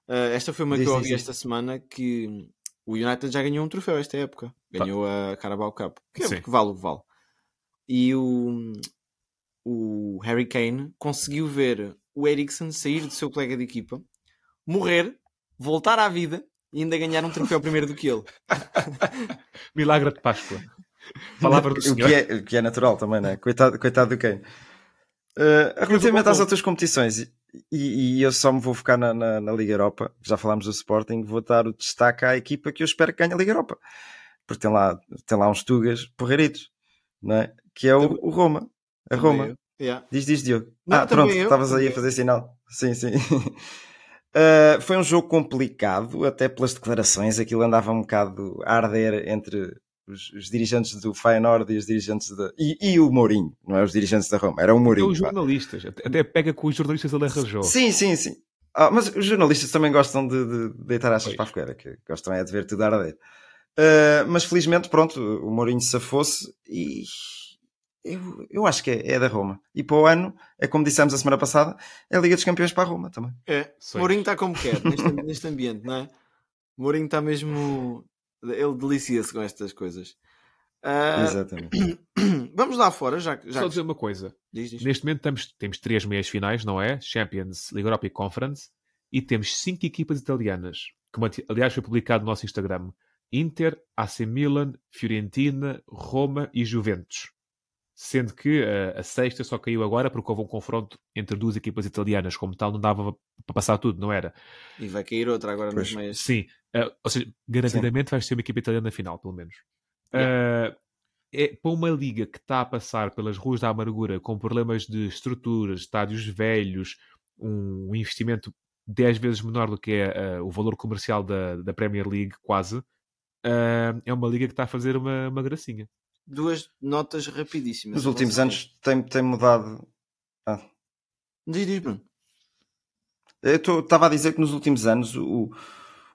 Uh, esta foi uma Diz, que eu ouvi diz. esta semana que o United já ganhou um troféu esta época. Ganhou a Carabao Cup. Que, é Sim. que vale o que vale. E o, o Harry Kane conseguiu ver o Eriksen sair do seu colega de equipa, morrer, voltar à vida e ainda ganhar um troféu primeiro do que ele. Milagre de Páscoa. Palavra do o, Senhor. que é, o que é natural também, não é? Coitado, coitado do Kane. Uh, relativamente às outras competições, e, e, eu só me vou focar na, na, na, Liga Europa, já falámos do Sporting, vou dar o destaque à equipa que eu espero que ganhe a Liga Europa, porque tem lá, tem lá uns tugas porreiritos, não é? que é o, o Roma. A Roma. Yeah. Diz, diz, Diogo. Não, ah, pronto, estavas aí a fazer sinal. Sim, sim. Uh, foi um jogo complicado, até pelas declarações, aquilo andava um bocado a arder entre os, os dirigentes do Feyenoord e os dirigentes da... E, e, o Mourinho, não é os dirigentes da Roma, era o Mourinho. Os jornalistas, pá. até pega com os jornalistas ele arranjou. Sim, sim, sim. Ah, mas os jornalistas também gostam de, de deitar achas para a fogueira, que gostam é de ver tudo a arder. Uh, mas felizmente, pronto, o Mourinho se fosse e eu, eu acho que é, é, da Roma. E para o ano, é como dissemos a semana passada, é a Liga dos Campeões para a Roma também. É, Mourinho está como quer neste, neste ambiente, não é? Mourinho está mesmo. Ele delicia-se com estas coisas. Uh... Exatamente. Vamos lá fora, já, já Só dizer uma coisa. Diz, diz. Neste momento temos, temos três meias finais, não é? Champions, Liga Europa e Conference. E temos cinco equipas italianas, que aliás foi publicado no nosso Instagram. Inter, AC Milan, Fiorentina, Roma e Juventus sendo que uh, a sexta só caiu agora porque houve um confronto entre duas equipas italianas, como tal, não dava para passar tudo, não era? E vai cair outra agora pois. nas meias. Sim, uh, ou seja, garantidamente Sim. vai ser uma equipa italiana na final, pelo menos. Yeah. Uh, é para uma liga que está a passar pelas ruas da amargura com problemas de estruturas, estádios velhos, um investimento 10 vezes menor do que é o valor comercial da, da Premier League, quase. é uma liga que está a fazer uma, uma gracinha duas notas rapidíssimas. Nos últimos anos tem, tem mudado. Ah. Diz, diz, Bruno. Eu estava a dizer que nos últimos anos o,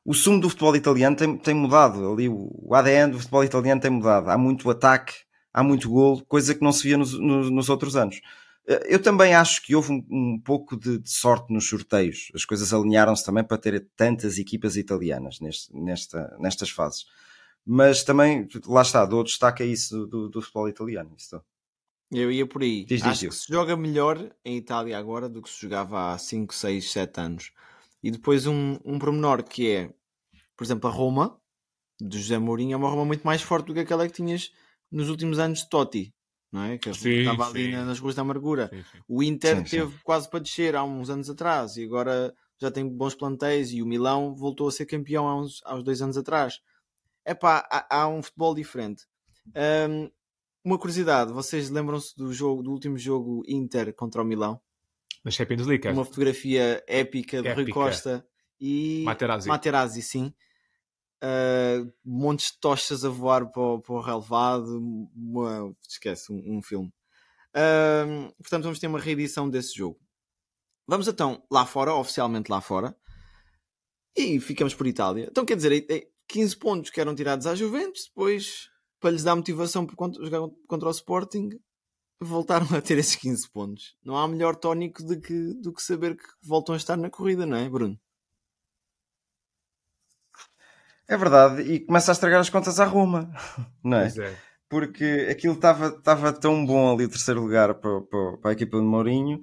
o sumo do futebol italiano tem, tem mudado. Ali, o, ADN do futebol italiano tem mudado. Há muito ataque, há muito golo, coisa que não se via nos, nos, nos outros anos. Eh, eu também acho que houve um, um pouco de, de, sorte nos sorteios. As coisas alinharam-se também para ter tantas equipas italianas neste, nesta, nestas fases mas também, lá está, dou destaque a isso do, do futebol italiano. Isso. Eu ia por aí. Diz, Acho diz, que se joga melhor em Itália agora do que se jogava há 5, 6, 7 anos. E depois um, um pormenor que é, por exemplo, a Roma, de José Mourinho, é uma Roma muito mais forte do que aquela que tinhas nos últimos anos de Totti. Não é? Que sim, estava ali sim. nas ruas da amargura. Sim, o Inter teve quase para descer há uns anos atrás e agora já tem bons plantéis e o Milão voltou a ser campeão há uns, há uns dois anos atrás é pá, há, há, um futebol diferente. Um, uma curiosidade, vocês lembram-se do jogo, do último jogo Inter contra o Milão? Na Champions League. Uma fotografia épica de épica. Rui Costa e Materazzi, Materazzi sim. Uh, montes de tochas a voar para o, para o relevado. Uma, esquece, um, um filme. Uh, portanto, vamos ter uma reedição desse jogo. Vamos então lá fora, oficialmente lá fora, e ficamos por Itália. Então, quer dizer, 15 pontos que eram tirados à Juventus, depois, para lhes dar motivação para jogar contra o Sporting, voltaram a ter esses 15 pontos. Não há melhor tónico do que, do que saber que voltam a estar na corrida, não é, Bruno? É verdade, e começa a estragar as contas à Roma, não é? é. Porque aquilo estava tão bom ali o terceiro lugar para, para, para a equipa de Mourinho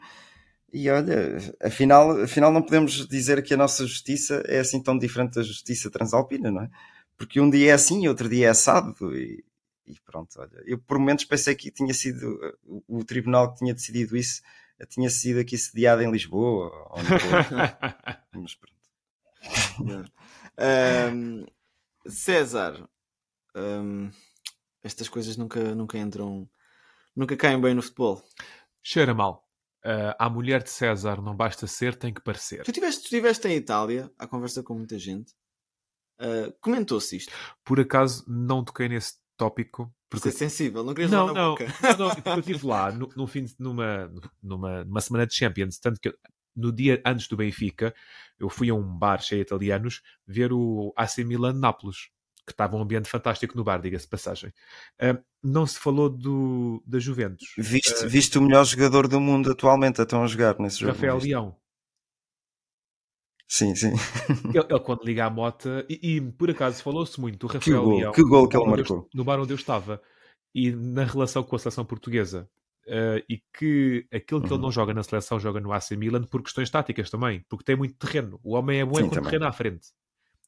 e olha, afinal, afinal não podemos dizer que a nossa justiça é assim tão diferente da justiça transalpina, não é? Porque um dia é assim e outro dia é assado e, e pronto, olha. Eu por momentos pensei que tinha sido o, o, tribunal que tinha decidido isso tinha sido aqui sediado em Lisboa. Mas pronto. um, César, um, estas coisas nunca, nunca entram, nunca caem bem no futebol. Cheira mal. Uh, à mulher de César não basta ser, tem que parecer. Tu estiveste, estiveste em Itália, à conversa com muita gente. Uh, Comentou-se isto? Por acaso não toquei nesse tópico. Porque... Ser sensível, não querias não, não, não, não, eu estive lá no, no fim de, numa, numa, numa semana de Champions, tanto que no dia antes do Benfica, eu fui a um bar cheio de italianos ver o AC Milan Nápoles que estava um ambiente fantástico no bar, diga-se passagem. Uh, não se falou do, da Juventus. Viste, uh, viste o melhor jogador do mundo atualmente a estão a jogar nesse jogo? Rafael Leão. Sim, sim. Ele, ele, quando liga a mota, e, e por acaso falou-se muito do Rafael que gol, Leão. Que gol que ele marcou. Eu, no bar onde eu estava. E na relação com a seleção portuguesa. Uh, e que aquilo que uhum. ele não joga na seleção joga no AC Milan por questões táticas também, porque tem muito terreno. O homem é bom é com terreno à frente.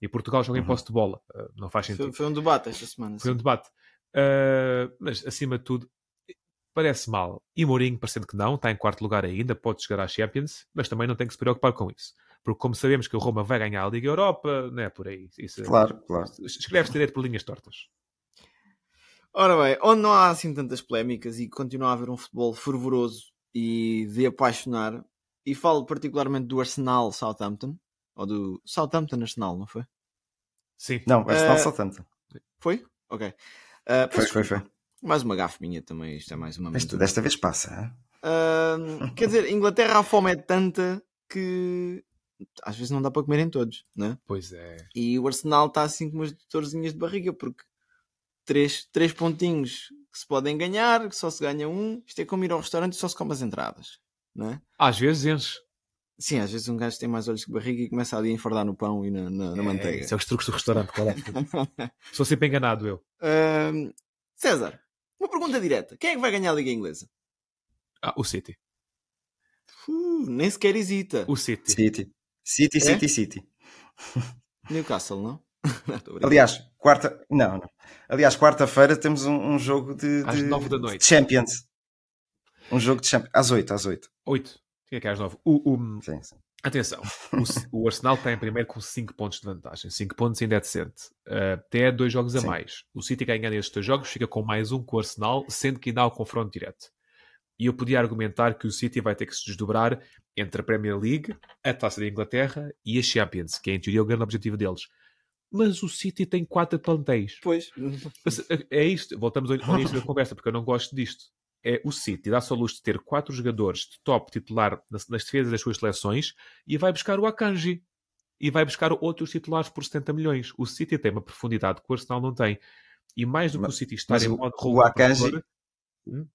E Portugal joga em Uhum. posse de bola. Uh, não faz Foi, sentido. foi um debate esta semana. Foi um sim. debate. Uh, mas, acima de tudo, parece mal. E Mourinho, parecendo que não, está em quarto lugar ainda, pode chegar à Champions, mas também não tem que se preocupar com isso. Porque, como sabemos que o Roma vai ganhar a Liga Europa, não é por aí. Isso, Claro, claro. Escreve-se direito por linhas tortas. Ora bem, onde não há assim tantas polémicas e continua a haver um futebol fervoroso e de apaixonar, e falo particularmente do Arsenal Southampton, ou do Southampton Arsenal, não foi? Sim. Não, Arsenal Eh, Southampton. Foi? Ok. Ah, Foi, foi, foi. Mais uma gafe minha também, isto é mais uma Desta, aventura. desta vez passa. Ah, quer dizer, Inglaterra a fome é tanta que às vezes não dá para comer em todos, né? Pois é. E o Arsenal está assim com umas dorzinhas de barriga, porque três, três pontinhos que se podem ganhar, que só se ganha um. Isto é como ir ao restaurante e só se come as entradas, não é? Às vezes enche. Sim, às vezes um gajo tem mais olhos que barriga e começa ali a enfardar no pão e na, na, na manteiga. Isso é os truques do restaurante, qual é? Sou sempre enganado eu. Ahm, César, uma pergunta direta: quem é que vai ganhar a Liga Inglesa? Ah, o City. Uh, nem sequer hesita. O City. City. City, É? City, City. Newcastle, não? Não. Aliás, quarta. Não, não. Aliás, quarta-feira temos um, um jogo de, Às de- nove da noite. de Champions. Um jogo de Champions. Às 8, às 8. 8. Tinha que é às 9. O, o- Sim, sim. Atenção, o, o Arsenal está em primeiro com 5 pontos de vantagem. 5 pontos ainda é decente. Uh, até dois jogos a Sim. mais. O City ganhando estes dois jogos fica com mais um com o Arsenal, sendo que ainda há o confronto direto. E eu podia argumentar que o City vai ter que se desdobrar entre a Premier League, a Taça da Inglaterra e a Champions, que é em teoria o grande objetivo deles. Mas o City tem quatro plantéis. Pois. Mas, é- isto, voltamos ao início da conversa, porque eu não gosto disto. É o City dá-se ao luxo de ter quatro jogadores de top titular nas, nas defesas das suas seleções e vai buscar o Akanji. E vai buscar outros titulares por 70 milhões. O City tem uma profundidade que o Arsenal não tem. E mais do que o City estar em o- modo o rolo Akanji- compressor,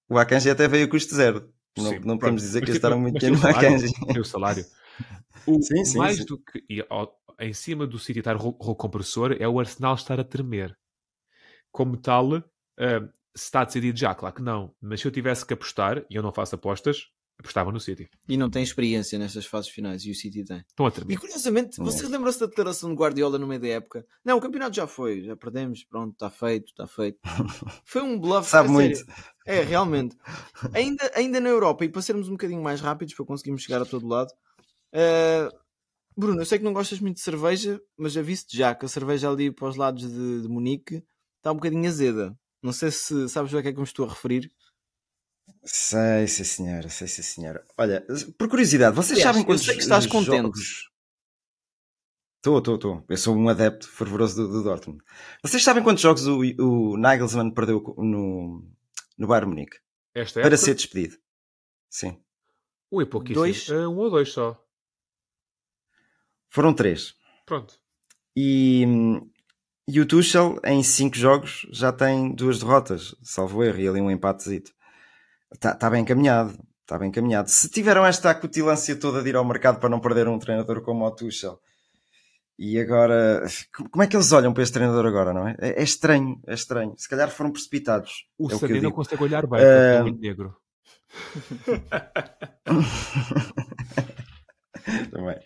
O Akanji até veio a custo zero. Não, Sim, não podemos dizer que gastaram muito dinheiro no o Akanji. Tem o salário. O, Sim, sim, mais sim. do que e, ao- em cima do City estar rolo rolo compressor é o Arsenal estar a tremer. Como tal, ah, se está decidido já, claro que não. Mas se eu tivesse que apostar, e eu não faço apostas, apostava no City. E não tem experiência nestas fases finais, e o City tem. Estão a E tremer. curiosamente, Não. vocês lembram-se da declaração de Guardiola no meio da época? Não, o campeonato já foi, já perdemos, pronto, está feito, está feito. Foi um bluff. Sabe muito. sério. É, realmente. Ainda, ainda na Europa, e para sermos um bocadinho mais rápidos, para conseguirmos chegar a todo lado. eh, Bruno, eu sei que não gostas muito de cerveja, mas aviso-te já que a cerveja ali para os lados de, de Munique está um bocadinho azeda. Não sei se sabes a que é que me estou a referir. Sei, sim, senhora, sei, sim, senhora. Olha, por curiosidade, vocês Aliás, sabem eu quantos sei que estás jogos- contente. Estou, estou, estou. Eu sou um adepto fervoroso do, do Dortmund. Vocês sabem quantos jogos o, o Nagelsmann perdeu no, no Bayern Munique? Esta Para época, ser despedido. Sim. Ui, pouquíssimo. Dois? Ah, um ou dois só. Foram três. Pronto. E, e o Tuchel, em cinco jogos, já tem duas derrotas, salvo erro, e ali um empatezito. Está tá bem encaminhado. Está bem encaminhado. Se tiveram esta acutilância toda de ir ao mercado para não perder um treinador como o Tuchel, e agora, como é que eles olham para este treinador agora, não é? É, é estranho, é estranho. Se calhar foram precipitados. O é não digo. consegue olhar bem, porque é muito negro. Também.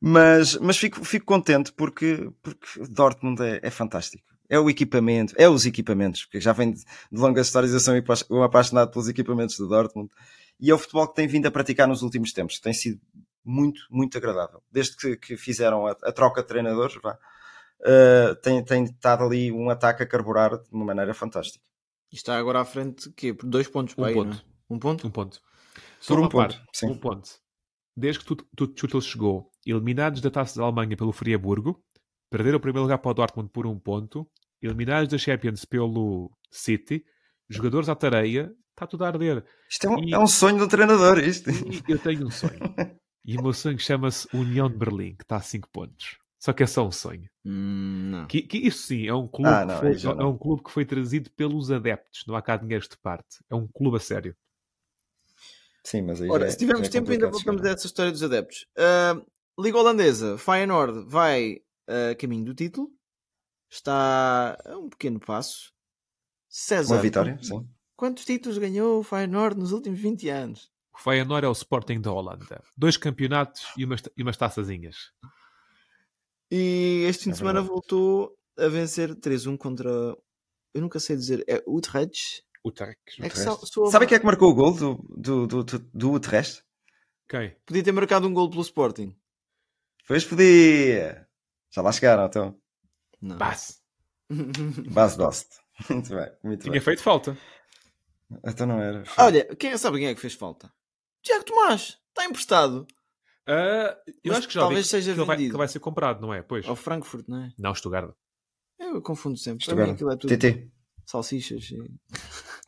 Mas, mas fico, fico contente porque, porque Dortmund é, é fantástico. É o equipamento, é os equipamentos, porque já vem de, de longas histórias, eu sou um apaixonado pelos equipamentos do Dortmund. E é o futebol que tem vindo a praticar nos últimos tempos. Tem sido muito, muito agradável. Desde que, que fizeram a, a, troca de treinadores, vá, uh, tem, tem estado ali um ataque a carburar de uma maneira fantástica. E está agora à frente, quê? Por dois pontos Um aí, ponto. não é? Um ponto? Um ponto. Por Só um ponto, parte, sim. Um ponto. Desde que tu, tu, Tuchel chegou, eliminados da Taça da Alemanha pelo Friaburgo, perderam o primeiro lugar para o Dortmund por um ponto, eliminados da Champions pelo City, jogadores à tareia, está tudo a arder. Isto é um, E- é um sonho do treinador, isto. Eu tenho um sonho. E o meu sonho chama-se União de Berlim, que está a 5 pontos. Só que é só um sonho. Hum, não. Que, que isso sim, é um, clube Ah, que não, foi, é um clube que foi trazido pelos adeptos. Não há cá dinheiros de parte. É um clube a sério. Sim, mas aí Ora, já é- se tivermos já é tempo, ainda voltamos a essa história dos adeptos. Ah, Liga Holandesa, Feyenoord vai a caminho do título. Está a um pequeno passo. César, Uma vitória, quantos- sim. Quantos títulos ganhou o Feyenoord nos últimos 20 anos? O Feyenoord é o Sporting da Holanda. Dois campeonatos e umas, e umas taçazinhas. E este fim É de semana verdade. voltou a vencer 3-1 contra. Eu nunca sei dizer. É Utrecht? O Tarek. É que Utrecht. só- sou- Sabe quem é que marcou o gol do, do, do, do, do Utrecht? Quem? Podia ter marcado um gol pelo Sporting. Pois podia. Já lá chegaram, então. Bass. Base Dost. Muito bem, muito Tinha bem. feito falta. Então não era. Olha, quem sabe quem é que fez falta? Tiago Tomás. Está emprestado. Ah, eu Mas acho que já talvez seja que ele vai, que vendido. ele vai ser comprado, não é? Pois. Ao Frankfurt, não é? Não, Stuttgart. Eu confundo sempre. Para Stuttgart. mim aquilo é tudo TT. salsichas. E...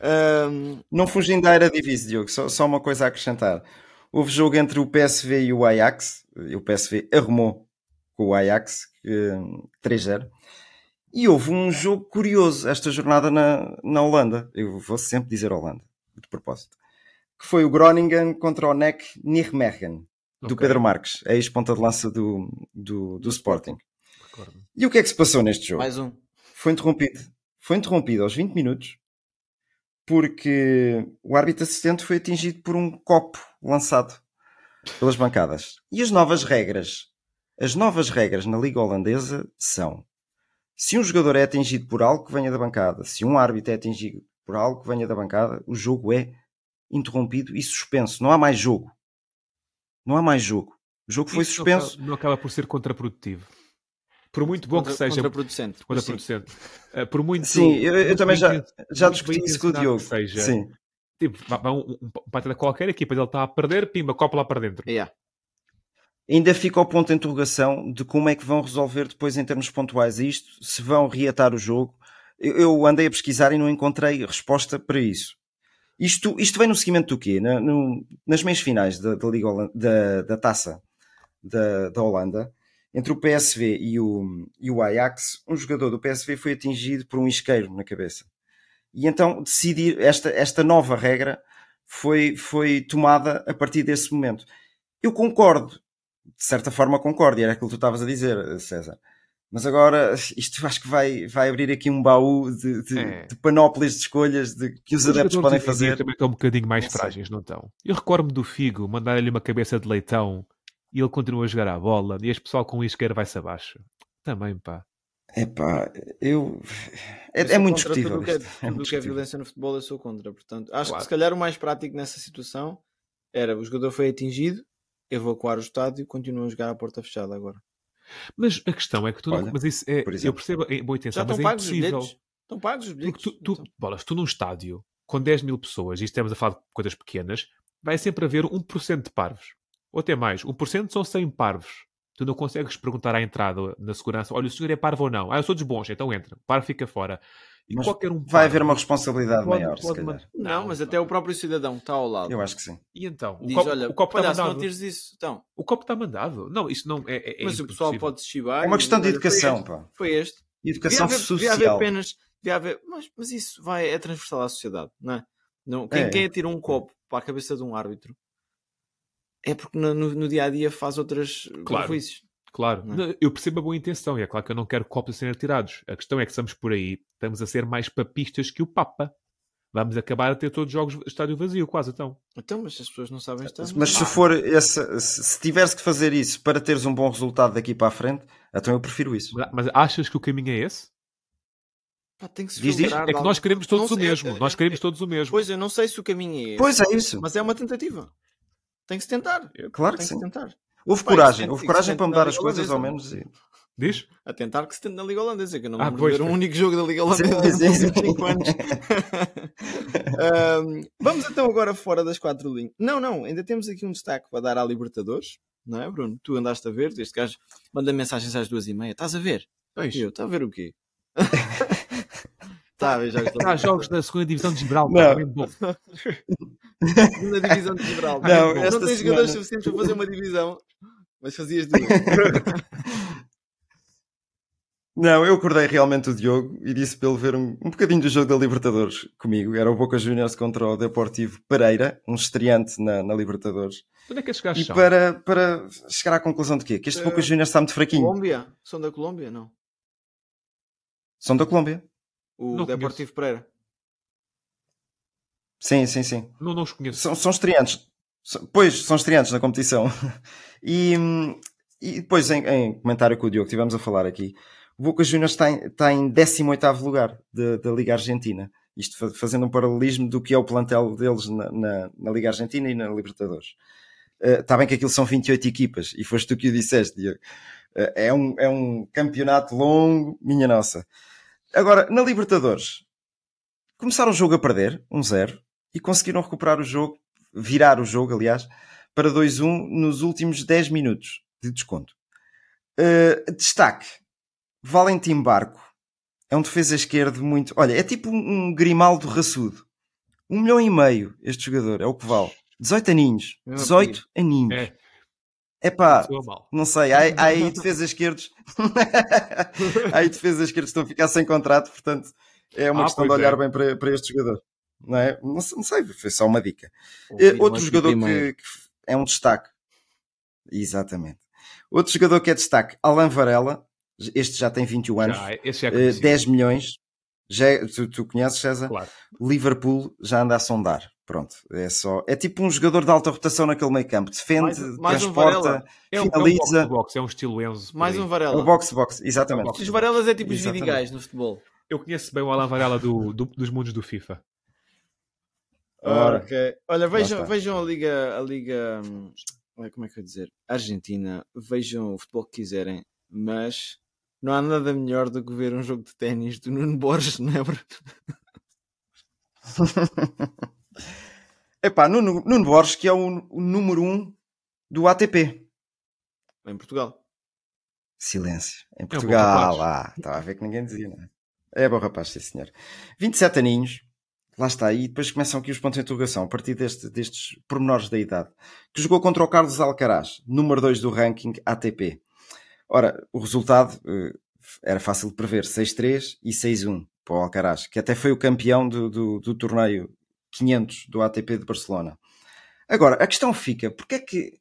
Ahm, Não fugindo da era divisa, Diogo, só, só uma coisa a acrescentar. Houve jogo entre o PSV e o Ajax, e o PSV arrumou com o Ajax, eh, 3-0. E houve um jogo curioso esta jornada na, na Holanda. Eu vou sempre dizer Holanda, de propósito. Que foi o Groningen contra o NEC Nijmegen, do Ok, Pedro Marques, ex-ponta de lança do, do, do Sporting. recordo. E o que é que se passou neste jogo? mais um. foi interrompido. Foi interrompido aos 20 minutos porque o árbitro assistente foi atingido por um copo lançado pelas bancadas. E as novas regras, as novas regras na Liga Holandesa são: se um jogador é atingido por algo que venha da bancada, se um árbitro é atingido por algo que venha da bancada, o jogo é interrompido e suspenso. Não há mais jogo. Não há mais jogo. O jogo foi Isso não suspenso. acaba- Não acaba por ser contraprodutivo. Por muito bom Contra- que seja. Contraproducente. Contraproducente. Ah, por muito. Sim, eu, eu muito também já, já discuti isso com o Diogo. Seja, Sim. Tipo, vai um, um, um qualquer equipa, ele está a perder, pimba, copa lá para dentro. Yeah. ainda fica o ponto de interrogação de como é que vão resolver depois em termos pontuais isto, se vão reatar o jogo. Eu, eu andei a pesquisar e não encontrei resposta para isso. Isto, isto vem no seguimento do quê? Na- no- nas meias finais da, da, Liga Holan- da, da taça da, da Holanda, entre o PSV e o, e o Ajax, um jogador do PSV foi atingido por um isqueiro na cabeça. E então decidir esta, esta nova regra foi, foi tomada a partir desse momento. Eu concordo, de certa forma concordo, e era aquilo que tu estavas a dizer, César. Mas agora isto acho que vai, vai abrir aqui um baú de, de, É. de panóplias de escolhas de, que os, adeptos podem fazer. Também estão um bocadinho mais Não sei. frágeis, não estão? Eu recordo-me do Figo mandar-lhe uma cabeça de leitão e ele continua a jogar a bola e este pessoal com o isqueiro vai-se abaixo. Também, pá. Epá, eu. É, Eu é muito discutível. Tudo o que é. É tudo que é violência no futebol, eu sou contra. Portanto, acho Claro. que se calhar o mais prático nessa situação era o jogador foi atingido, evacuar o estádio e continua a jogar à porta fechada agora. Mas a questão é que tu não. Olha, Mas isso é, eu percebo a boa intenção, mas é pagos os impossível. bilhetes? Estão pagos os Porque bilhetes? tu, tu, Então, bolas, tu num estádio com 10 mil pessoas, e estamos a falar de coisas pequenas, vai sempre haver 1% de parvos. Ou até mais. 1% são 100 parvos. Tu não consegues perguntar à entrada, na segurança, olha, o senhor é parvo ou não? Ah, eu sou dos bons, então entra. O parvo fica fora. E Mas qualquer um Vai haver parvo uma responsabilidade pode- maior, se pode calhar. mandar- Não, mas até o próprio cidadão está ao lado Eu acho que sim. E então? O diz: copo, Olha, o copo está palhaço, não mandado. tires isso. Então, O copo está mandado. Não, isso não é. é- é mas o pessoal impossível. pode se chibar. É uma questão de "Olha, foi educação, este, pá. Foi este. Educação devia haver, social. Devia haver penas. Devia haver, mas, mas isso vai, é transversal à sociedade, não é? Não, quem, É. quem atira um copo para a cabeça de um árbitro é porque no, no, dia a dia faz outras Claro. prejuízos. Claro, Não é? Eu percebo a boa intenção e é claro que eu não quero copos a serem atirados. A questão é que estamos por aí, estamos a ser mais papistas que o Papa. Vamos acabar a ter todos os jogos de estádio vazio, quase então. Então, mas as pessoas não sabem estar. Mas se for esse, se tiveres que fazer isso para teres um bom resultado daqui para a frente, então eu prefiro isso. Mas, mas achas que o caminho é esse? Pá, tem que se Diz, diz. É que nós queremos todos Não o mesmo. é- Nós é- queremos todos o mesmo. Pois, eu não sei se o caminho é esse. Pois é isso. Mas é uma tentativa. Tem que se tentar. Claro que Tem que sim. se tentar. Houve Pá, coragem, houve coragem para mudar que as coisas ao menos. e- Diz? A tentar que se tente na Liga Holandesa, que eu não me Ah, pois, ver um único jogo da Liga Holandesa últimos 5 anos. Ahm, vamos então agora fora das quatro linhas. Não, não, ainda temos aqui um destaque para dar à Libertadores, não é, Bruno? Tu andaste a ver, este gajo manda mensagens às duas e meia. Estás a ver? Pois. E eu, está a ver o quê? Ver jogos da Há jogos da segunda divisão de Gibraltar. Bom. segunda divisão de Gibraltar. Não, não tens jogadores semana- suficientes para fazer uma divisão, mas fazias duas. Não, eu acordei realmente o Diogo e disse para ele ver um, um bocadinho do jogo da Libertadores comigo. Era o Boca Juniors contra o Deportivo Pereira, um estreante na, na Libertadores. Onde é que gajos E são? para, para chegar à conclusão de quê? Que este Eh, Boca Juniors está muito fraquinho. Colômbia? São da Colômbia? Não. São da Colômbia. O Não Deportivo Pereira. Sim, sim, sim. Não, não os conheço. São, são estreantes. Pois, são estreantes na competição. E e depois, em, em comentário com o Diogo, estivemos a falar aqui, o Boca Juniors está em, está em 18 lugar da Liga Argentina. Isto fazendo um paralelismo do que é o plantel deles na, na, na Liga Argentina e na Libertadores. Uh, está bem que aquilo são 28 equipas, e foste tu que o disseste, Diogo. Uh, é, um, é um campeonato longo, minha nossa. Agora, na Libertadores, começaram o jogo a perder, 1-0, e conseguiram recuperar o jogo, virar o jogo, aliás, para 2-1 nos últimos 10 minutos de desconto. Uh, destaque: Valentim Barco é um defesa esquerdo muito. Olha, é tipo um, Grimaldo raçudo. Um milhão e meio este jogador, é o que vale. 18 aninhos. 18 aninhos. É. É pá, não sei, há, há aí defesas esquerdos. há aí defesas esquerdos que estão a ficar sem contrato, portanto é uma ah, questão de olhar é. bem para, para este jogador. Não, é? não, não sei, foi só uma dica. Uh, outro jogador que, que, é um destaque. Exatamente. Outro jogador que é destaque, Alan Varela. Este já tem 21 anos. Já, esse é uh, 10 milhões. Já, tu, tu conheces, César? Claro. Liverpool já anda a sondar. Pronto, é só. É tipo um jogador de alta rotação naquele meio campo. Defende, mais, mais transporta, um finaliza. É um box, é um estilo Enzo. Mais um Varela. É o box-box, exatamente. Os Varelas é tipo os Vidigais no futebol. Eu conheço bem o Alan Varela do, do, dos mundos do FIFA. Ora, okay. Olha, vejam, vejam a Liga, a Liga. Hum, como é que eu ia dizer? Argentina. Vejam o futebol que quiserem, mas não há nada melhor do que ver um jogo de ténis do Nuno Borges, não é? Epá, Nuno, Nuno Borges, que é o, o número 1 um do ATP. Em Portugal. Silêncio. Em Portugal, é lá. Estava a ver que ninguém dizia, não é? É bom rapaz, sim senhor. 27 aninhos. Lá está. E depois começam aqui os pontos de interrogação, a partir deste, destes pormenores da idade. Que jogou contra o Carlos Alcaraz, número 2 do ranking ATP. Ora, o resultado uh, era fácil de prever. 6-3 e 6-1 para o Alcaraz, que até foi o campeão do, do, do torneio 500 do ATP de Barcelona. Agora, a questão fica, porque é que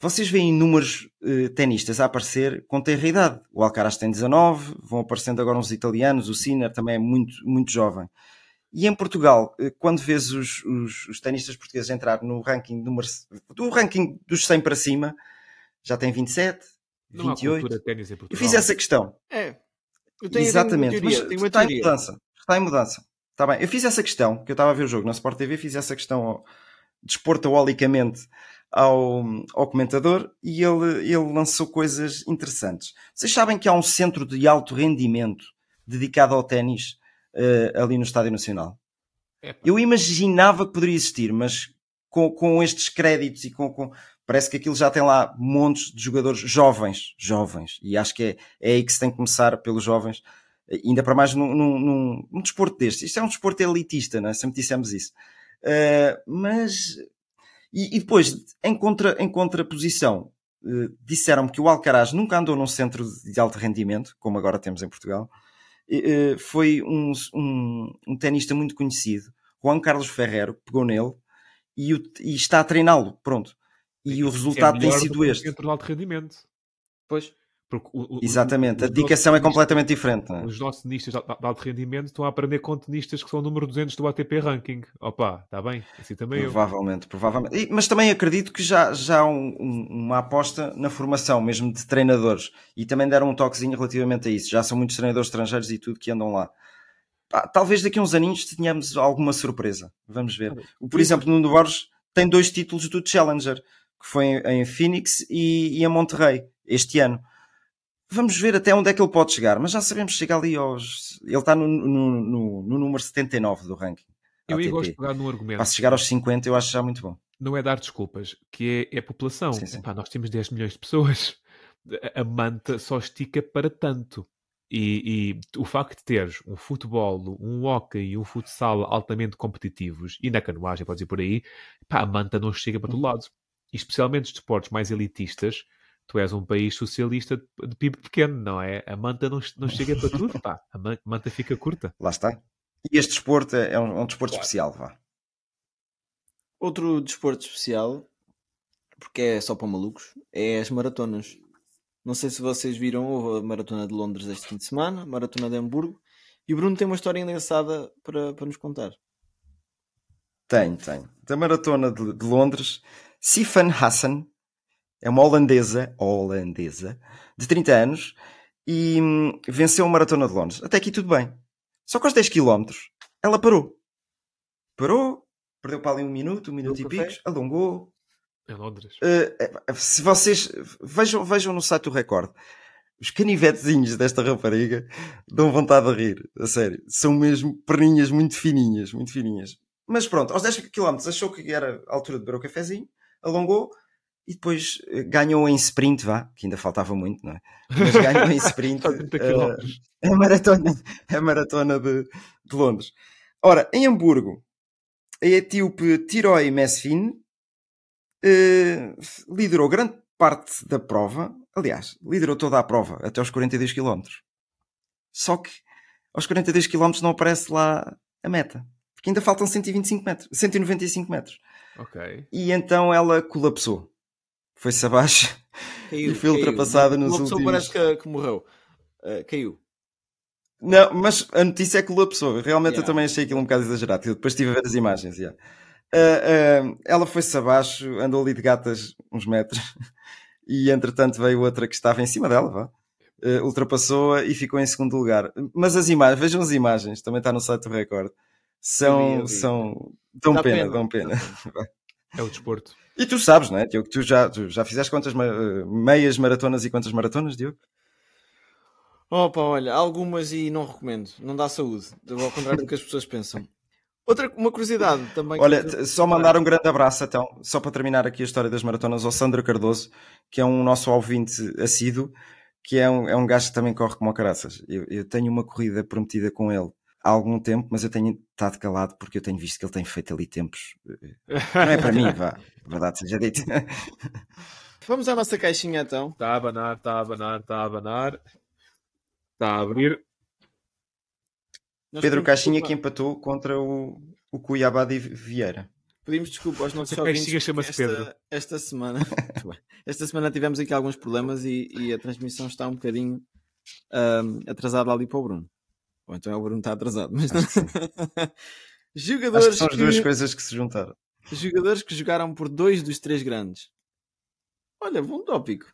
vocês veem números uh, tenistas a aparecer com tenra idade? O Alcaraz tem 19, vão aparecendo agora uns italianos, o Sinner também é muito, muito jovem. E em Portugal, uh, quando vês os, os, os, tenistas portugueses entrar no ranking número, do ranking dos 100 para cima, já tem 27, Não 28. Há ténis em Portugal. Eu fiz essa questão. É. Tenho, Exatamente, tenho teoria, mas está em mudança. Está em mudança. Está bem, eu fiz essa questão, que eu estava a ver o jogo na Sport TV, fiz essa questão desportaolicamente ao, ao comentador e ele, ele lançou coisas interessantes. Vocês sabem que há um centro de alto rendimento dedicado ao ténis uh, ali no Estádio Nacional? Eu imaginava que poderia existir, mas com, com estes créditos e com, com, Parece que aquilo já tem lá montes de jogadores jovens, jovens, e acho que é, é aí que se tem que começar pelos jovens ainda para mais num, num, num, num desporto deste. Isto é um desporto elitista, não é? sempre dissemos isso. Uh, mas, e, e, depois, em, contra, em contraposição, uh, disseram-me que o Alcaraz nunca andou num centro de alto rendimento, como agora temos em Portugal. Uh, foi um, um, um tenista muito conhecido, Juan Carlos Ferrero, pegou nele e, o, e está a treiná-lo, pronto. E o resultado é tem sido este. Centro de alto rendimento. Pois. O, Exatamente, a dedicação é completamente diferente. É? Os nossos tenistas de alto rendimento estão a aprender com tenistas que são o número 200 do ATP Ranking. Opa, está bem, assim também Provavelmente, eu. provavelmente. E, mas também acredito que já, já há um, um, uma aposta na formação, mesmo de treinadores. E também deram um toquezinho relativamente a isso. Já são muitos treinadores estrangeiros e tudo que andam lá. talvez daqui a uns aninhos tenhamos alguma surpresa. Vamos ver. Por exemplo, Nuno Borges tem dois títulos do Challenger, que foi em Phoenix e, e em Monterrey, este ano vamos ver até onde é que ele pode chegar, mas já sabemos chegar ali aos. Ele está no, no, no, no número 79 do ranking. Eu ia gosto de pegar num argumento. Para chegar aos 50, eu acho já muito bom. Não é dar desculpas, que é, é a população. Sim, sim. Epá, nós temos 10 milhões de pessoas. A manta só estica para tanto. E, e, o facto de teres um futebol, um hockey e um futsal altamente competitivos, e na canoagem, pode ir por aí, pá, a manta não chega para todo lado. E especialmente os desportos mais elitistas, tu és um país socialista de PIB pequeno, não é? A manta não, não chega para tudo, pá. A manta fica curta. Lá está. E este desporto é, é um, é um desporto claro. especial, vá. Outro desporto especial, porque é só para malucos, é as maratonas. Não sei se vocês viram, houve a maratona de Londres este fim de semana, a maratona de Hamburgo, e o Bruno tem uma história engraçada para, para nos contar. Tenho, tenho. Da maratona de, de Londres, Sifan Hassan, É uma holandesa, holandesa, de 30 anos e hum, venceu a Maratona de Londres. Até aqui tudo bem. Só que aos 10 km ela parou. Parou, perdeu para ali um minuto, um minuto e picos, alongou. Em Londres. Uh, se vocês vejam, vejam no site do Record, os canivetezinhos desta rapariga dão vontade de rir, a sério. São mesmo perninhas muito fininhas, muito fininhas. Mas pronto, aos 10 km achou que era a altura de beber o cafezinho, alongou e depois eh, ganhou em sprint, vá, que ainda faltava muito, não é? Mas ganhou em sprint Só 30 uh, a maratona, a maratona de, de Londres. Ora, em Hamburgo, a etíope Tiroi Mesfin eh, liderou grande parte da prova, aliás, liderou toda a prova até aos 42 km. Só que aos 42 km não aparece lá a meta, porque ainda faltam 125 metros, 195 metros. Ok. E então ela colapsou. Foi-se abaixo Caiu, e foi ultrapassada nos Uma pessoa últimos... parece que, que morreu. Uh, caiu. Não, mas a notícia é que colapsou. Realmente Yeah. eu também achei aquilo um bocado exagerado. Eu depois estive a ver as imagens. yeah. Ah, ah, ela foi-se abaixo, andou ali de gatas uns metros e entretanto veio outra que estava em cima dela, vá. Ah, ultrapassou-a e ficou em segundo lugar. Mas as imagens, vejam as imagens, também está no site do Record. Eu São, vi, eu vi. são, dão pena, pena. dão pena. É o desporto. E tu sabes, não é, Diogo? Tu já, tu já fizeste quantas meias maratonas e quantas maratonas, Diogo? Opa, olha, algumas e não recomendo. Não dá saúde. Ao contrário do que as pessoas pensam. Outra, uma curiosidade também. que Olha, eu- só mandar um grande abraço, então, só para terminar aqui a história das maratonas, ao Sandro Cardoso, que é um nosso ouvinte assíduo, que é um, é um gajo que também corre como o caraças. Eu, eu tenho uma corrida prometida com ele há algum tempo, mas eu tenho estado calado porque eu tenho visto que ele tem feito ali tempos. Não é para mim, vá, verdade seja dito. Vamos à nossa caixinha então. Está a abanar, está a abanar, está a abanar. Está a abrir. Nós Pedro Caixinha que empatou contra o, o Cuiabá de Vieira. Pedimos desculpa aos nossos ouvintes. chama-se esta, Pedro. Esta semana, esta semana tivemos aqui alguns problemas e, e a transmissão está um bocadinho ahm, atrasada ali para o Bruno. Ou então é o Bruno que está atrasado. Mas não... Acho jogadores, que são as duas que- coisas que se juntaram. jogadores que jogaram por dois dos três grandes. Olha, bom tópico.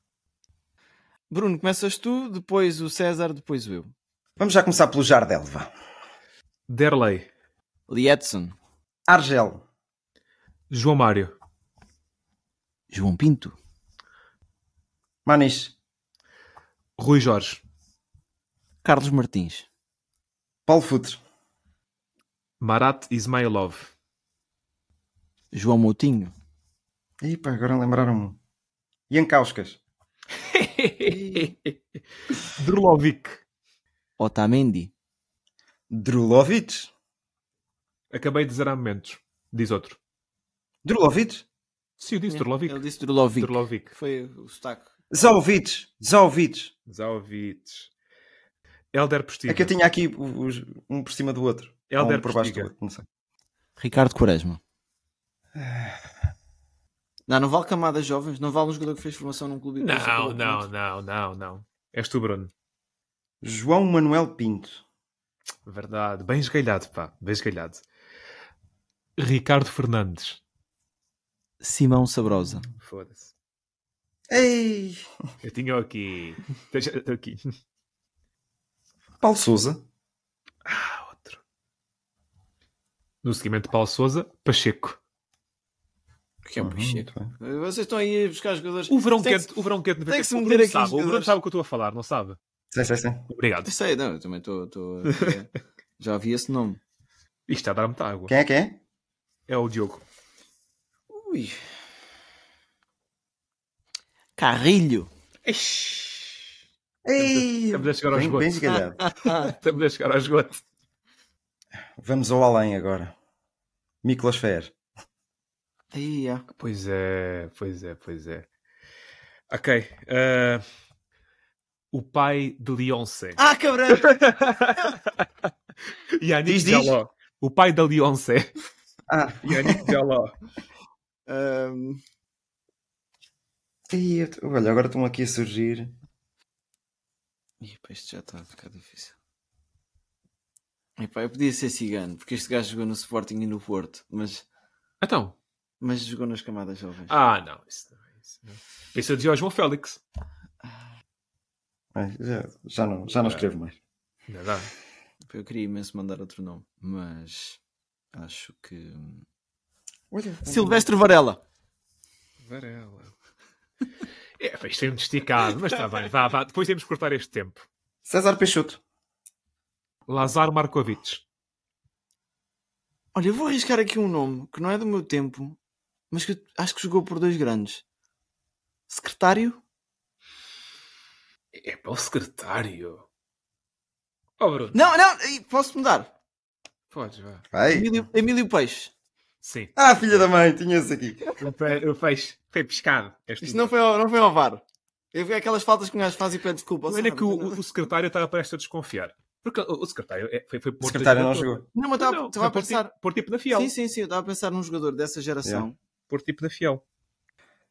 Bruno, começas tu, depois o César, depois eu. Vamos já começar pelo Jardel, vá. Derley. Lietzen, Argel, João Mário. João Pinto, Maniche, Rui Jorge. Carlos Martins, Paulo Futre, Marat Ismailov. João Moutinho, pá, agora lembraram-me. Ian Kauskas, Drulovic. Otamendi, Drulovic, Acabei de dizer há momentos. Diz outro. Drulovic, Sim, eu disse Drulovic. Ele disse Drulovic. Drulovic. Foi o sotaque. Zovic, Zovic. Zaovic. Elder Postiga. É que eu tinha aqui os- um por cima do outro. Ou Elder um por baixo do outro, não sei. Ricardo Quaresma. Não, não vale camadas jovens, não vale um jogador que fez formação num clube. e Não, não, com não, não, não. És tu, Bruno. João Manuel Pinto. Verdade. Bem esgalhado, pá. Bem esgalhado. Ricardo Fernandes. Simão Sabrosa. Foda-se. Ei! Eu tinha aqui. Deixa eu aqui. Paulo Souza. Ah, outro. No seguimento de Paulo Souza, Pacheco. Que é um Uhum, Pacheco. bem. Vocês estão aí a buscar jogadores. O verão quente, o verão quente. tem que se meter aqui sabe, o Bruno sabe o que eu estou a falar, não sabe? Sei, sei, sei. Obrigado. Sei, não, eu também estou. a- Já ouvi esse nome. Isto está a dar muita água. Quem é que é? É o Diogo. Ui. Carrilho. Ei! Estamos a chegar ao Bem, esgoto. bem. Estamos a chegar ao esgoto. Vamos ao além agora. Miklos Fer. Aí, é. Pois é, pois é, pois é. Ok. eh, o pai de Beyoncé. Ah, cabrão! Yannick Diz, diz. Jaló. O pai da Beyoncé. Ah, Yannick Jaló. Eu tô- olha, agora estão aqui a surgir. Ih, pá, isto já está a ficar difícil. Epá, eu podia ser cigano, porque este gajo jogou no Sporting e no Porto, mas, Então. mas jogou nas camadas jovens. Ah, não. Isso, Pensa de João Félix. Ai, já, já não, já não escrevo mais. Não dá. Eu queria imenso mandar outro nome, mas acho que. Silvestre Varela. Varela. É, é muito esticado, mas está bem. Vá, vá. Depois temos que cortar este tempo. César Peixoto. Lazar Markovic. Olha, eu vou arriscar aqui um nome que não é do meu tempo, mas que acho que jogou por dois grandes. Secretário? É para o secretário. Oh, Bruno. Não, não, posso mudar. Podes, vá. Vai. Emílio, Emílio Peixe. Sim. Ah, filha da mãe, tinha esse aqui. O, pe- o peixe foi pescado. Este Isto não foi ao, não foi ao VAR. Eu vi aquelas faltas que um gajo faz e pede desculpa. Não é que o, o secretário estava prestes a desconfiar. Porque o, secretário é- foi, foi O posto secretário não jogou. Não, mas estava Não, estava a foi por pensar. tipo- Por tipo na fiel. Sim, sim, sim. Eu estava a pensar num jogador dessa geração. Por tipo na fiel.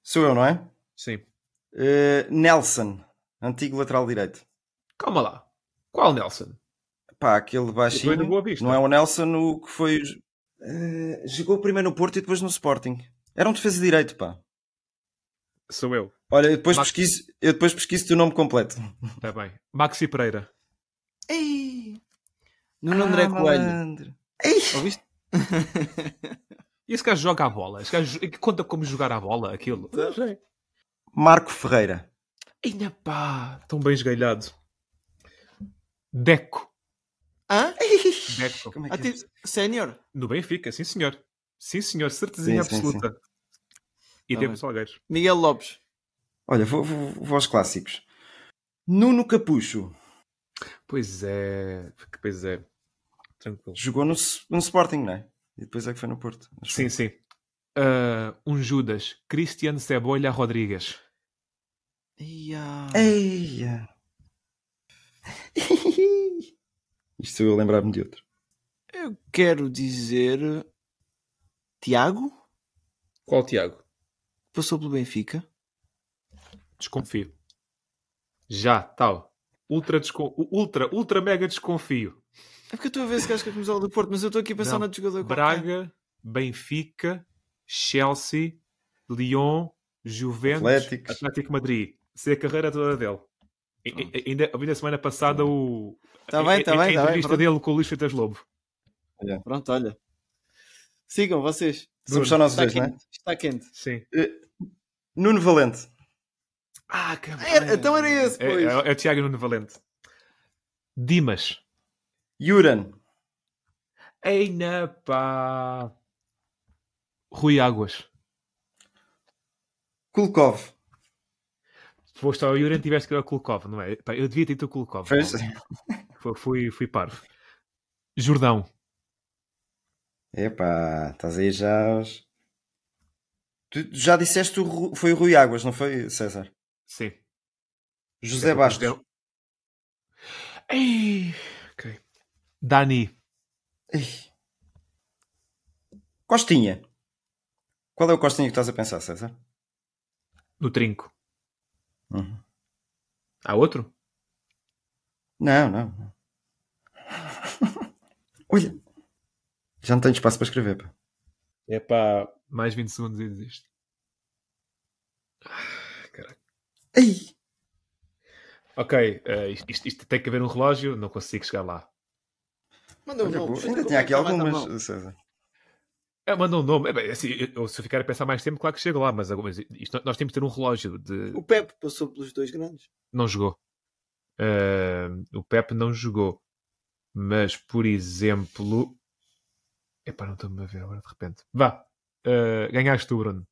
Sou eu, não é? Sim. Eh, Nelson, antigo lateral direito. Calma lá. Qual Nelson? Pá, aquele Foi baixinho. no Boa Vista. Não é o Nelson o que foi. Eh, jogou primeiro no Porto e depois no Sporting. Era um defesa de direito, pá. Sou eu. Olha, eu depois Max- pesquiso, eu depois pesquiso o nome completo. Está bem. Maxi Pereira. Ei! Nuno André Ah, Coelho. malandro. Ouviste? E esse gajo joga a bola? Esse gajo conta como jogar a bola, aquilo? Sei. Marco Ferreira. Ainda pá, tão bem esgalhado. Deco. Hã? Deco. Como é que é? Sénior? No Benfica, sim senhor. Sim senhor, certezinha Sim, sim, absoluta. E Tá temos bem. Salgueiros. Miguel Lopes. Olha, vou, vou, vou aos clássicos. Nuno Capucho. Pois é, pois é. Tranquilo. Jogou no, no Sporting, não é? E depois é que foi no Porto. Sim, sim. Ah, um Judas. Cristiano Cebolha Rodrigues. Ia. Eia. Isto eu lembrar-me de outro. Eu quero dizer. Tiago? Qual Tiago? Passou pelo Benfica. Desconfio. Já, tal. Ultra, descon... ultra, ultra mega desconfio. É porque eu estou a ver esse gajo que é começou do Porto, mas eu estou aqui a pensar Não. no jogador qualquer. Braga, Benfica, Chelsea, Lyon, Juventus, Atléticos. Atlético Madrid. Sei a carreira toda dele. E- Ainda na semana passada o. Tá bem, a- tá a- bem, a tá bem, entrevista pronto. dele com o Luís Freitas Lobo. Pronto, olha. Sigam vocês. Somos só nós Está dois, não é? quente. Está quente. Sim. Nuno Valente. Ah, que Era- então era esse, É, pois. é, é o Tiago Nuno Valente. Dimas. Juran. Eina pá. Rui Águas. Kulkov. Se foste ao Yuran, tiveste que ir ao Kulkov, não é? Pá, eu devia ter ido ao Kulkov. Fui, fui, fui parvo. Jordão. Epá, estás aí já. Tu já disseste o foi o Rui Águas, não foi, César? Sim. José Bastos. José- Ei, ok. Dani. Ei. Costinha. Qual é o Costinha que estás a pensar, César? No trinco. Uhum. Há outro? Não. não. Olha. Já não tenho espaço para escrever. Pá. É pá. Mais 20 segundos e desisto. Ah, Caraca. Ei. Ok, eh, isto, isto- isto tem que haver um relógio, não consigo chegar lá. Manda um Olha, nome. ainda tinha aqui algumas, mão. César. É, manda um nome. É, bem, assim, eu- se eu ficar a pensar mais tempo, claro que chego lá, mas algumas- isto- nós temos que ter um relógio de. O Pepe passou pelos dois grandes. Não jogou. Eh, o Pepe não jogou. Mas, por exemplo. Epá, não estou-me a ver agora de repente. Vá. Eh, ganhaste tu, Bruno.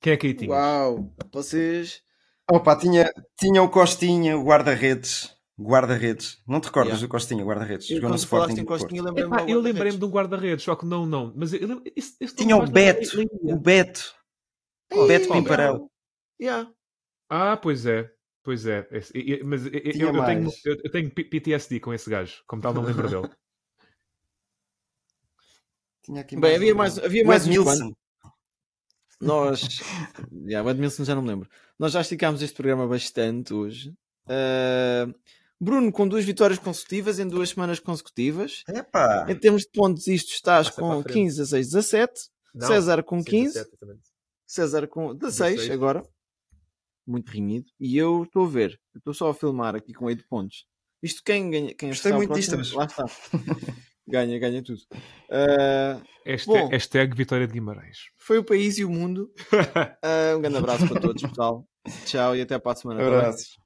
Quem é que aí tinha? Uau! Vocês. Opa, tinha, tinha o Costinha, o guarda-redes. Guarda-redes. Não te recordas Yeah. do Costinha, guarda-redes? Eu, Jogou no Sporting. Costinha, Epá, logo eu lembrei-me de um guarda-redes, só que não, não. Mas eu, esse, esse Tinha o Beto. O Beto. Ei, Beto? Pimparel. Yeah. Ah, pois é. Pois é. Mas eu, eu- eu tenho, eu, tenho PTSD com esse gajo. Como tal, não lembro dele. Tinha aqui Bem, havia mais- havia O mais Edmilson. Nós. yeah, o Edmilson já não me lembro. Nós já esticámos este programa bastante hoje. Uh, Bruno com duas vitórias consecutivas em duas semanas consecutivas. Epá. Em termos de pontos, isto estás Passa com a frente. 15, 16, 17. Não, César com sim, 15. 17 exatamente. César com 16 16. agora. muito renhido. E eu estou a ver, estou só a filmar aqui com 8 pontos. Isto quem ganha? Quem Gostei está muito disto. Lá está. ganha, ganha tudo. Ah, Hashtag, Bom. hashtag Vitória de Guimarães. foi o país e o mundo. Ah, um grande abraço para todos, pessoal. Tchau e até para a semana. tá? Abraços.